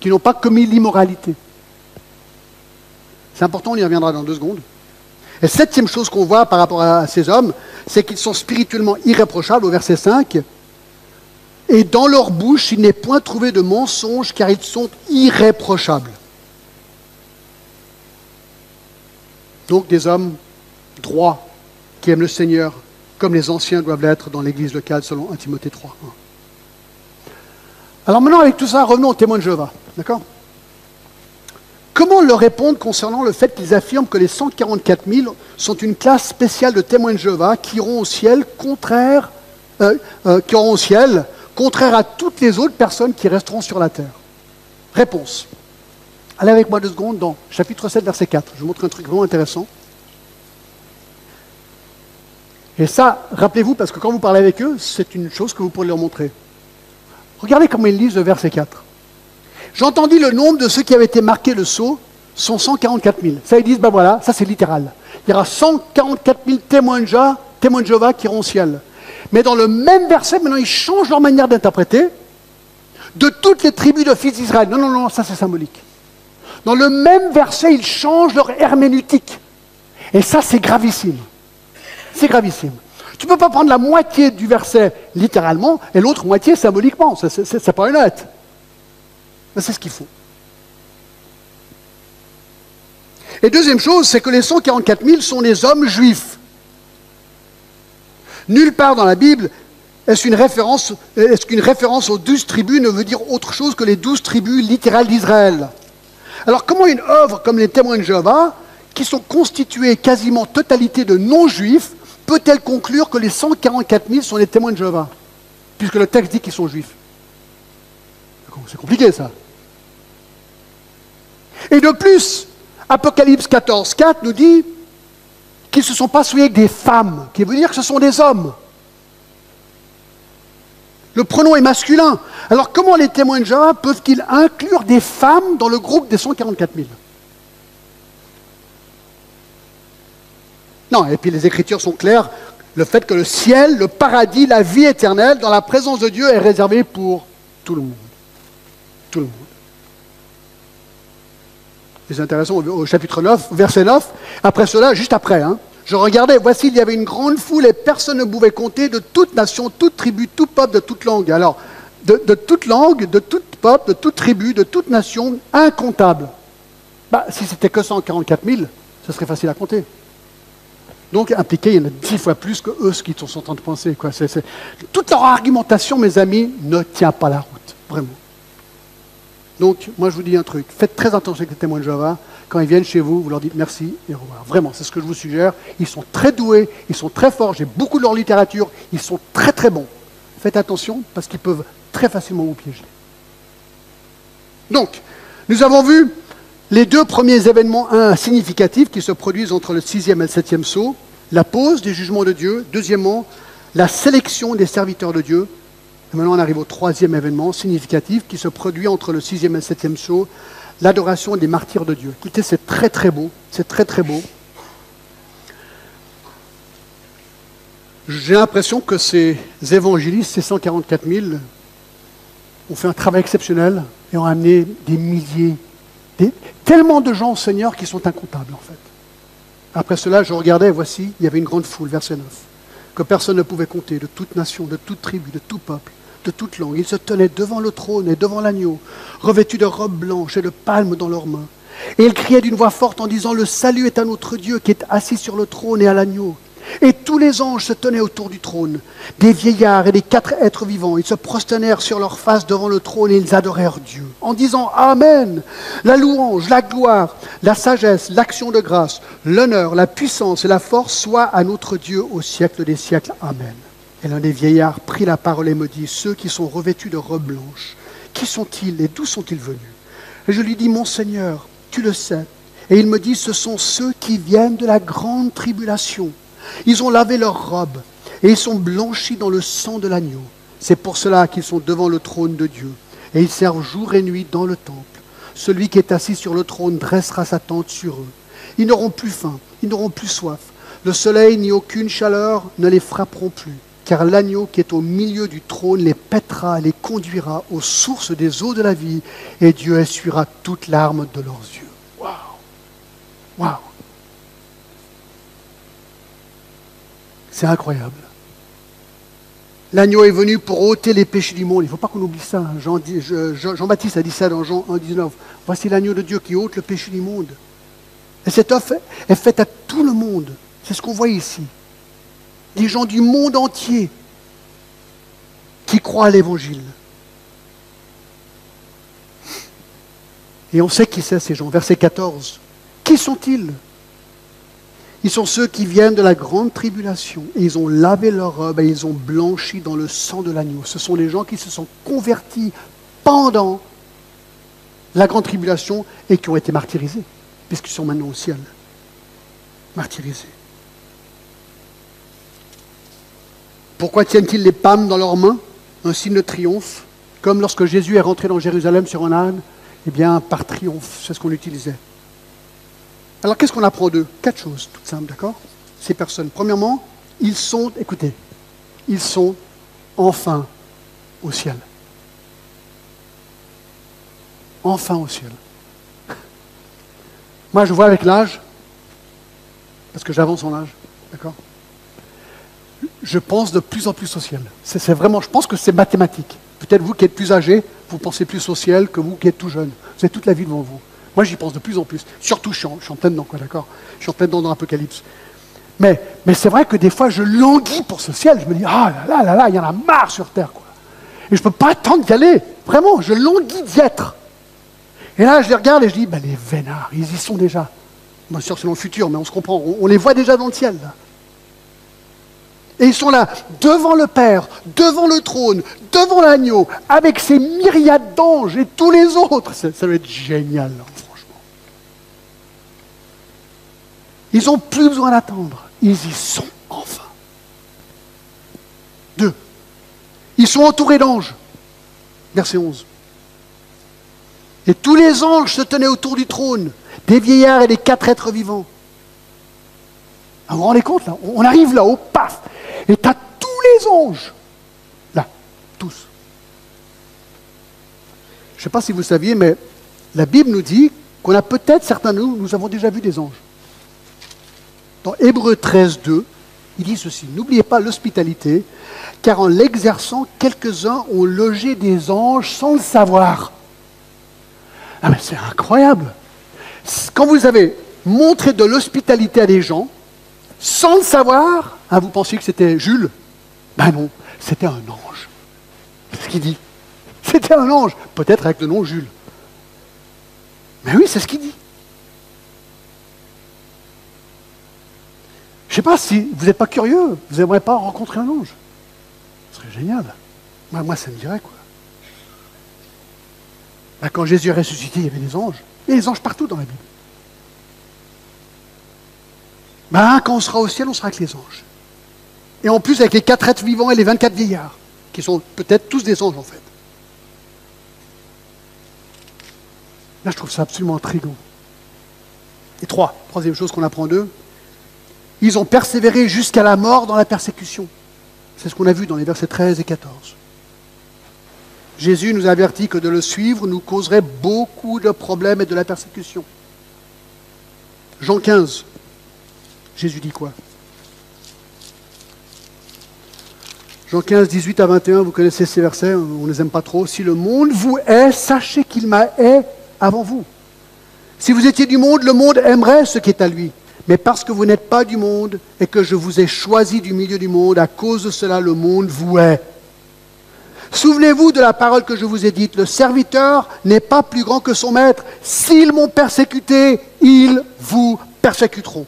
qui n'ont pas commis l'immoralité. C'est important, on y reviendra dans deux secondes. Et septième chose qu'on voit par rapport à ces hommes, c'est qu'ils sont spirituellement irréprochables au verset 5. Et dans leur bouche, il n'est point trouvé de mensonge car ils sont irréprochables. Donc des hommes droits qui aiment le Seigneur, comme les anciens doivent l'être dans l'église locale selon 1 Timothée 3. Alors maintenant, avec tout ça, revenons au témoin de Jéhovah. D'accord? Comment leur répondre concernant le fait qu'ils affirment que les 144 000 sont une classe spéciale de témoins de Jéhovah qui iront au ciel contraire, euh, euh, qui au ciel contraire à toutes les autres personnes qui resteront sur la terre? Réponse. Allez avec moi deux secondes dans chapitre 7, verset 4. Je vous montre un truc vraiment intéressant. Et ça, rappelez-vous, parce que quand vous parlez avec eux, c'est une chose que vous pourrez leur montrer. Regardez comment ils lisent le verset 4. J'entendis le nombre de ceux qui avaient été marqués le sceau, sont 144 000. Ça, ils disent, ben voilà, ça c'est littéral. Il y aura 144 000 témoins de, Jéhovah, qui iront au ciel. Mais dans le même verset, maintenant, ils changent leur manière d'interpréter. De toutes les tribus de fils d'Israël. Non, non, non, ça c'est symbolique. Dans le même verset, ils changent leur herméneutique. Et ça, c'est gravissime. C'est gravissime. Tu ne peux pas prendre la moitié du verset littéralement et l'autre moitié symboliquement. C'est pas honnête. Mais c'est ce qu'il faut. Et deuxième chose, c'est que les 144 000 sont des hommes juifs. Nulle part dans la Bible est-ce qu'une référence, aux douze tribus ne veut dire autre chose que les douze tribus littérales d'Israël? Alors comment une œuvre comme les témoins de Jéhovah, qui sont constituées quasiment totalité de non-juifs, peut-elle conclure que les 144 000 sont les témoins de Jéhovah Puisque le texte dit qu'ils sont juifs? C'est compliqué ça. Et de plus, Apocalypse 14, 4 nous dit qu'ils ne se sont pas souillés avec des femmes, qui veut dire que ce sont des hommes. Le pronom est masculin. Alors comment les témoins de Jéhovah peuvent-ils inclure des femmes dans le groupe des 144 000 Non, et puis les Écritures sont claires. Le fait que le ciel, le paradis, la vie éternelle, dans la présence de Dieu, est réservé pour tout le monde. Tout le monde. C'est intéressant au chapitre 9, verset 9. Après cela, juste après, hein, je regardais, voici, il y avait une grande foule et personne ne pouvait compter de toute nation, toute tribu, tout peuple, de toute langue. Alors, de, toute langue, de tout peuple, de toute tribu, de toute nation, incontable. Bah, si c'était que 144 000, ce serait facile à compter. Donc impliqué, il y en a dix fois plus que eux ce qu'ils sont en train de penser. Toute leur argumentation, mes amis, ne tient pas la route, vraiment. Donc, moi je vous dis un truc, faites très attention avec les témoins de Java. Quand ils viennent chez vous, vous leur dites merci et au revoir. Vraiment, c'est ce que je vous suggère. Ils sont très doués, ils sont très forts, j'ai beaucoup de leur littérature, ils sont très très bons. Faites attention parce qu'ils peuvent très facilement vous piéger. Donc, nous avons vu les deux premiers événements significatifs qui se produisent entre le sixième et le septième saut, la pause des jugements de Dieu, deuxièmement, la sélection des serviteurs de Dieu. Et maintenant, on arrive au troisième événement significatif qui se produit entre le sixième et le septième saut, l'adoration des martyrs de Dieu. Écoutez, c'est très très beau, c'est très très beau. J'ai l'impression que ces évangélistes, ces 144 000, ont fait un travail exceptionnel et ont amené des milliers, tellement de gens au Seigneur qui sont incomptables en fait. Après cela, je regardais, voici, il y avait une grande foule, verset 9, que personne ne pouvait compter, de toute nation, de toute tribu, de tout peuple, de toute langue. Ils se tenaient devant le trône et devant l'agneau, revêtus de robes blanches et de palmes dans leurs mains. Et ils criaient d'une voix forte en disant, Le salut est à notre Dieu qui est assis sur le trône et à l'agneau. Et tous les anges se tenaient autour du trône, des vieillards et des quatre êtres vivants. Ils se prosternèrent sur leur face devant le trône et ils adorèrent Dieu, en disant Amen. La louange, la gloire, la sagesse, l'action de grâce, l'honneur, la puissance et la force soient à notre Dieu au siècle des siècles. Amen. Et l'un des vieillards prit la parole et me dit Ceux qui sont revêtus de robes blanches, qui sont-ils et d'où sont-ils venus? Et je lui dis Mon Seigneur, tu le sais. Et il me dit Ce sont ceux qui viennent de la grande tribulation ils ont lavé leurs robes et ils sont blanchis dans le sang de l'agneau. C'est pour cela qu'ils sont devant le trône de Dieu. Et ils servent jour et nuit dans le temple. Celui qui est assis sur le trône dressera sa tente sur eux. Ils n'auront plus faim, ils n'auront plus soif. Le soleil ni aucune chaleur ne les frapperont plus, car l'agneau qui est au milieu du trône les pètera, les conduira aux sources des eaux de la vie, et Dieu essuiera toutes larmes de leurs yeux. Waouh! Waouh! C'est incroyable. L'agneau est venu pour ôter les péchés du monde. Il ne faut pas qu'on oublie ça. Jean-Baptiste a dit ça dans Jean 1,19. Voici l'agneau de Dieu qui ôte le péché du monde. Et cette offre est faite à tout le monde. C'est ce qu'on voit ici. Des gens du monde entier qui croient à l'Évangile. Et on sait qui c'est ces gens. Verset 14. Qui sont-ils? Ils sont ceux qui viennent de la grande tribulation et ils ont lavé leur robe et ils ont blanchi dans le sang de l'agneau. Ce sont les gens qui se sont convertis pendant la grande tribulation et qui ont été martyrisés, puisqu'ils sont maintenant au ciel. Martyrisés. Pourquoi tiennent-ils les palmes dans leurs mains Un signe de triomphe, comme lorsque Jésus est rentré dans Jérusalem sur un âne? Eh bien, par triomphe, c'est ce qu'on utilisait. Alors, qu'est-ce qu'on apprend d'eux? Quatre choses, toutes simples, d'accord? Ces personnes. Premièrement, ils sont, écoutez, ils sont enfin au ciel. Enfin au ciel. Moi, je vois avec l'âge, parce que j'avance en âge, d'accord? Je pense de plus en plus au ciel. C'est vraiment, je pense que c'est mathématique. Peut-être vous qui êtes plus âgé, vous pensez plus au ciel que vous qui êtes tout jeune. Vous avez toute la vie devant vous. Moi, j'y pense de plus en plus. Surtout, je suis en, je suis en plein dedans, quoi, d'accord? Je suis en plein dedans dans l'Apocalypse. Mais, c'est vrai que des fois, je languis pour ce ciel. Je me dis, ah là là là là, il y en a marre sur Terre, quoi. Et je ne peux pas attendre d'y aller. Vraiment, je languis d'y être. Et là, je les regarde et je dis, ben, les vénards, ils y sont déjà. Bien sûr, c'est dans le futur, mais on se comprend. On, on les voit déjà dans le ciel, là. Et ils sont là, devant le Père, devant le trône, devant l'agneau, avec ces myriades d'anges et tous les autres. Ça, ça va être génial, là, franchement. Ils n'ont plus besoin d'attendre. Ils y sont enfin. Deux. Ils sont entourés d'anges. Verset 11. Et tous les anges se tenaient autour du trône, des vieillards et des quatre êtres vivants. Ah, vous vous rendez compte là? On arrive là-haut, paf Et tu tous les anges. Là, tous. Je ne sais pas si vous saviez, mais la Bible nous dit qu'on a peut-être, certains de nous, nous avons déjà vu des anges. Dans Hébreu 13, 2, il dit ceci N'oubliez pas l'hospitalité, car en l'exerçant, quelques-uns ont logé des anges sans le savoir. Ah mais c'est incroyable. Quand vous avez montré de l'hospitalité à des gens, sans le savoir, hein, vous pensiez que c'était Jules? Ben non, c'était un ange. C'est ce qu'il dit. C'était un ange, peut-être avec le nom Jules. Mais oui, c'est ce qu'il dit. Je ne sais pas si vous n'êtes pas curieux, vous n'aimeriez pas rencontrer un ange. Ce serait génial. Moi, ça me dirait quoi. Ben, quand Jésus est ressuscité, il y avait des anges. Il y a des anges partout dans la Bible. Ben, quand on sera au ciel, on sera avec les anges. Et en plus avec les quatre êtres vivants et les 24 vieillards, qui sont peut-être tous des anges en fait. Là, je trouve ça absolument intriguant. Et trois, troisième chose qu'on apprend d'eux, ils ont persévéré jusqu'à la mort dans la persécution. C'est ce qu'on a vu dans les versets 13 et 14. Jésus nous avertit que de le suivre nous causerait beaucoup de problèmes et de la persécution. Jean 15, Jésus dit quoi? Jean 15, 18 à 21, vous connaissez ces versets, on ne les aime pas trop. Si le monde vous hait, sachez qu'il m'a hait avant vous. Si vous étiez du monde, le monde aimerait ce qui est à lui. Mais parce que vous n'êtes pas du monde et que je vous ai choisi du milieu du monde, à cause de cela, le monde vous hait. Souvenez-vous de la parole que je vous ai dite, le serviteur n'est pas plus grand que son maître. S'ils m'ont persécuté, ils vous persécuteront.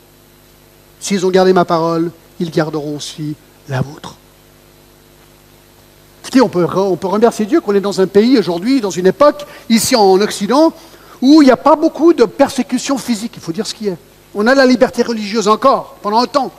S'ils ont gardé ma parole, ils garderont aussi la vôtre. On peut, remercier Dieu qu'on est dans un pays aujourd'hui, dans une époque, ici en Occident, où il n'y a pas beaucoup de persécutions physiques, il faut dire ce qui est. On a la liberté religieuse encore, pendant un temps.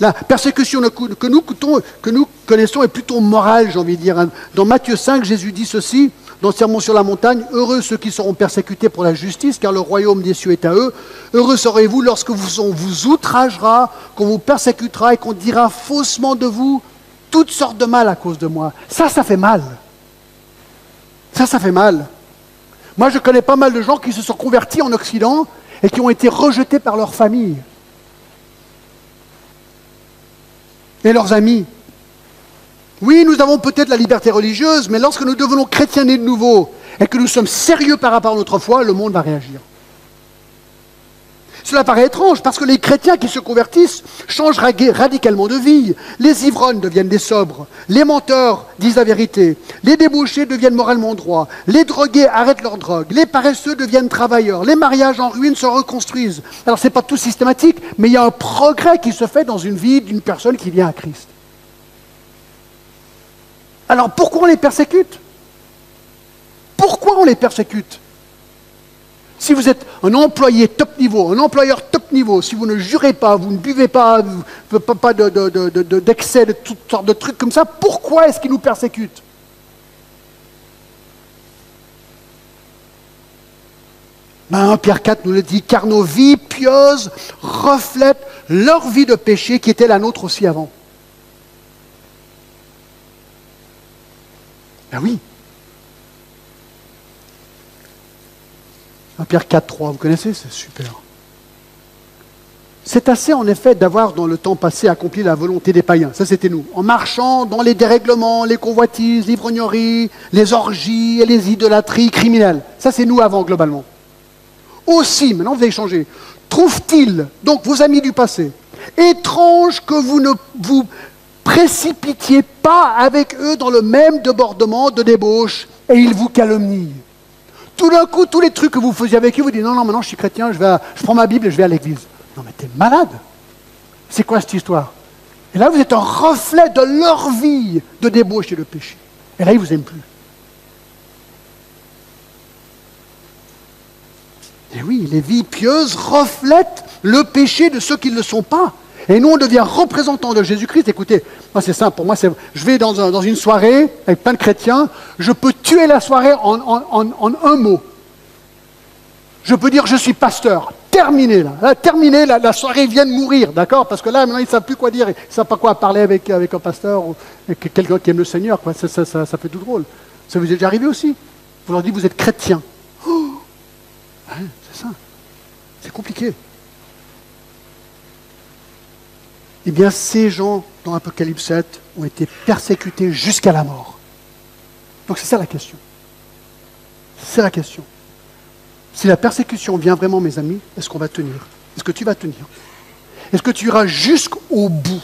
La persécution que nous, que nous connaissons est plutôt morale, j'ai envie de dire. Dans Matthieu 5, Jésus dit ceci, dans sur la montagne, Heureux ceux qui seront persécutés pour la justice, car le royaume des cieux est à eux. Heureux serez-vous lorsque vous, on vous outragera, qu'on vous persécutera et qu'on dira faussement de vous toutes sortes de mal à cause de moi. Ça, ça fait mal. Ça, ça fait mal. Moi, je connais pas mal de gens qui se sont convertis en Occident et qui ont été rejetés par leur famille et leurs amis. Oui, nous avons peut-être la liberté religieuse, mais lorsque nous devenons chrétiens de nouveau et que nous sommes sérieux par rapport à notre foi, le monde va réagir. Cela paraît étrange parce que les chrétiens qui se convertissent changent radicalement de vie. Les ivrognes deviennent des sobres, les menteurs disent la vérité, les débauchés deviennent moralement droits, les drogués arrêtent leur drogue, les paresseux deviennent travailleurs, les mariages en ruine se reconstruisent. Alors ce n'est pas tout systématique, mais il y a un progrès qui se fait dans une vie d'une personne qui vient à Christ. Alors pourquoi on les persécute? Pourquoi on les persécute? Si vous êtes un employé top niveau, un employeur top niveau, si vous ne jurez pas, vous ne buvez pas, pas, pas d'excès, de, de, toutes sortes de trucs comme ça, pourquoi est-ce qu'ils nous persécutent? Ben, 1 Pierre 4 nous le dit, car nos vies pieuses reflètent leur vie de péché qui était la nôtre aussi avant. Ben oui, 1 Pierre 4, 3, vous connaissez C'est super. C'est assez en effet d'avoir dans le temps passé accompli la volonté des païens. Ça c'était nous. En marchant dans les dérèglements, les convoitises, l'ivrognerie, les orgies et les idolâtries criminelles. Ça c'est nous avant globalement. Aussi, maintenant vous avez changé, trouve-t-il, donc vos amis du passé, étrange que vous ne vous précipitiez pas avec eux dans le même débordement de débauche et ils vous calomnient tout d'un coup, tous les trucs que vous faisiez avec eux, vous dites non, non, maintenant je suis chrétien, je, vais je prends ma Bible et je vais à l'église. Non, mais t'es malade. C'est quoi cette histoire? Et là, vous êtes un reflet de leur vie de débauche et de péché. Et là, ils ne vous aiment plus. Et oui, les vies pieuses reflètent le péché de ceux qui ne le sont pas. Et nous, on devient représentants de Jésus-Christ. Écoutez, moi, c'est simple. Pour moi, je vais dans, une soirée avec plein de chrétiens. Je peux tuer la soirée en, un mot. Je peux dire, je suis pasteur. Terminé, là. terminé, la, soirée vient de mourir, d'accord? Parce que là, maintenant, ils ne savent plus quoi dire. Ils ne savent pas quoi parler avec, un pasteur ou quelqu'un qui aime le Seigneur. Quoi. Ça, ça, fait tout drôle. Ça vous est déjà arrivé aussi? Vous leur dites, vous êtes chrétien. Oh c'est ça. C'est compliqué. Eh bien, ces gens dans Apocalypse 7 ont été persécutés jusqu'à la mort. Donc c'est ça la question. C'est la question. Si la persécution vient vraiment, mes amis, est-ce qu'on va tenir? Est-ce que tu vas tenir? Est-ce que tu iras jusqu'au bout?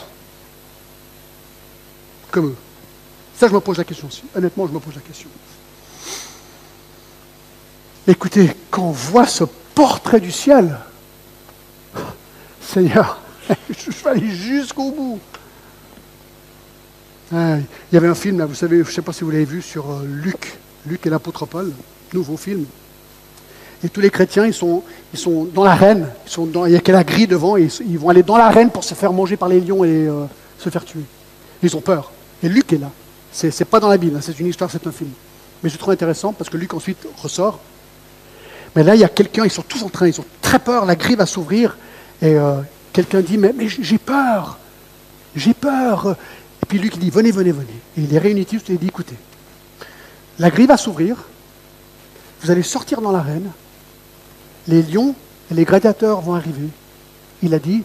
Comme eux. Ça, je me pose la question aussi. Honnêtement, je me pose la question. Écoutez, quand on voit ce portrait du ciel, Seigneur, je vais aller jusqu'au bout. Ah, il y avait un film, vous savez, je ne sais pas si vous l'avez vu, sur euh, Luc. Luc et l'apôtre Paul, nouveau film. Et tous les chrétiens, ils sont, ils sont dans l'arène. Il y a la grille devant, et ils, vont aller dans l'arène pour se faire manger par les lions et euh, se faire tuer. Ils ont peur. Et Luc est là. Ce n'est pas dans la Bible, hein, c'est une histoire, c'est un film. Mais je trouve intéressant parce que Luc ensuite ressort. Mais là, il y a quelqu'un, ils sont tous en train, ils ont très peur, la grille va s'ouvrir. Et euh, quelqu'un dit, mais, j'ai peur, j'ai peur. Et puis qui dit, venez, venez, venez. Et il les réunit tous et il dit, écoutez, la grille va s'ouvrir, vous allez sortir dans l'arène, les lions et les gladiateurs vont arriver. Il a dit,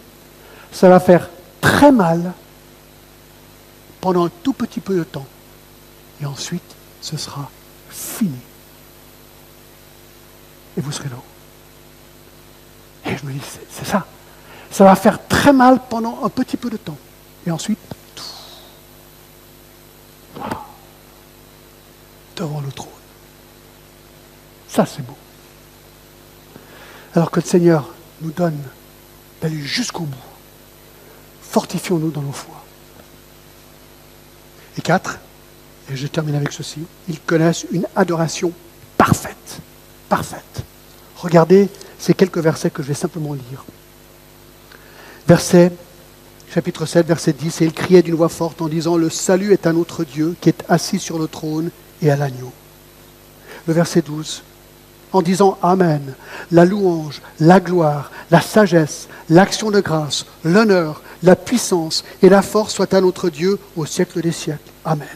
ça va faire très mal pendant un tout petit peu de temps. Et ensuite, ce sera fini. Et vous serez là. Et je me dis, c'est ça. Ça va faire très mal pendant un petit peu de temps. Et ensuite, devant le trône. Ça, c'est beau. Alors que le Seigneur nous donne d'aller jusqu'au bout. Fortifions-nous dans nos foi. Et quatre, et je termine avec ceci, ils connaissent une adoration parfaite. Parfaite. Regardez ces quelques versets que je vais simplement lire. Verset, chapitre 7, verset 10, et il criait d'une voix forte en disant, Le salut est à notre Dieu qui est assis sur le trône et à l'agneau. Le verset 12, en disant Amen, la louange, la gloire, la sagesse, l'action de grâce, l'honneur, la puissance et la force soient à notre Dieu au siècle des siècles. Amen.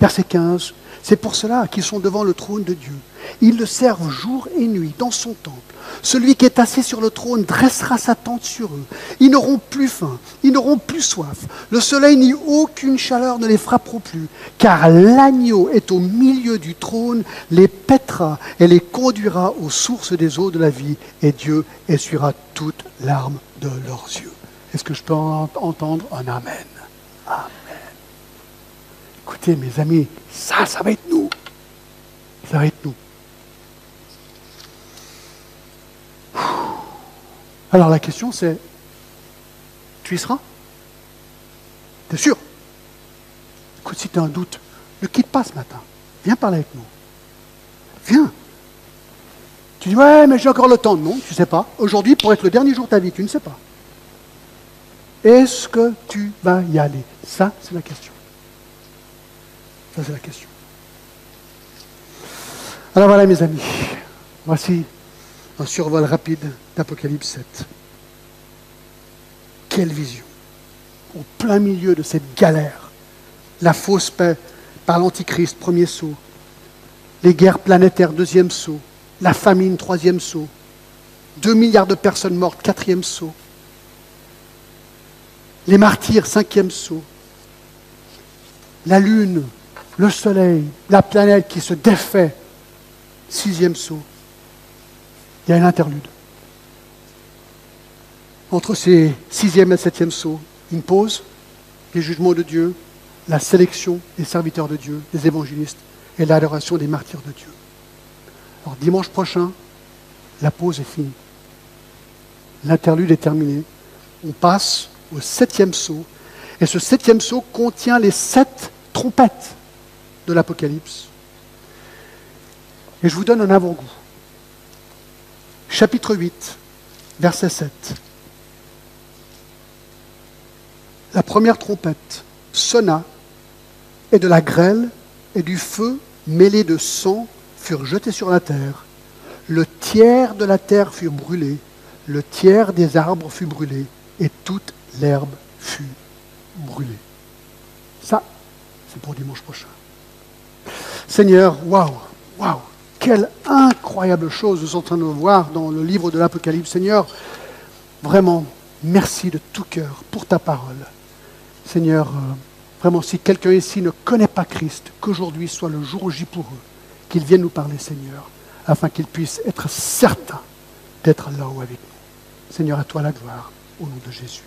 Verset 15, C'est pour cela qu'ils sont devant le trône de Dieu. Ils le servent jour et nuit dans son temple. Celui qui est assis sur le trône dressera sa tente sur eux. Ils n'auront plus faim, ils n'auront plus soif. Le soleil ni aucune chaleur ne les frapperont plus, car l'agneau est au milieu du trône, les pètera et les conduira aux sources des eaux de la vie, et Dieu essuiera toutes larmes de leurs yeux. Est-ce que je peux entendre un Amen? Amen. Écoutez, mes amis, ça, ça va être nous. Ça va être nous. Alors la question c'est, tu y seras? T'es sûr? Écoute, si tu as un doute, ne quitte pas ce matin. Viens parler avec nous. Viens. Tu dis, ouais, mais j'ai encore le temps. Non, tu ne sais pas. Aujourd'hui, pour être le dernier jour de ta vie, tu ne sais pas. Est-ce que tu vas y aller? Ça, c'est la question. Ça, c'est la question. Alors voilà, mes amis. Voici un survol rapide d'Apocalypse 7. Quelle vision Au plein milieu de cette galère, la fausse paix par l'Antichrist, premier saut, les guerres planétaires, deuxième saut, la famine, troisième saut, deux milliards de personnes mortes, quatrième saut, les martyrs, cinquième saut, la lune, le soleil, la planète qui se défait, sixième saut. Il y a un interlude. Entre ces sixième et septième sauts, une pause, les jugements de Dieu, la sélection des serviteurs de Dieu, des évangélistes, et l'adoration des martyrs de Dieu. Alors dimanche prochain, la pause est finie. L'interlude est terminé. On passe au septième saut. Et ce septième saut contient les sept trompettes de l'Apocalypse. Et je vous donne un avant-goût. Chapitre 8, verset 7. La première trompette sonna, et de la grêle et du feu mêlés de sang furent jetés sur la terre. Le tiers de la terre fut brûlé, le tiers des arbres fut brûlé, et toute l'herbe fut brûlée. Ça, c'est pour dimanche prochain. Seigneur, waouh, waouh, quelle incroyable chose nous sommes en train de voir dans le livre de l'Apocalypse. Seigneur, vraiment, merci de tout cœur pour ta parole. Seigneur, euh, vraiment, si quelqu'un ici ne connaît pas Christ, qu'aujourd'hui soit le jour J pour eux, qu'ils viennent nous parler, Seigneur, afin qu'ils puissent être certains d'être là haut avec nous. Seigneur, à toi la gloire, au nom de Jésus.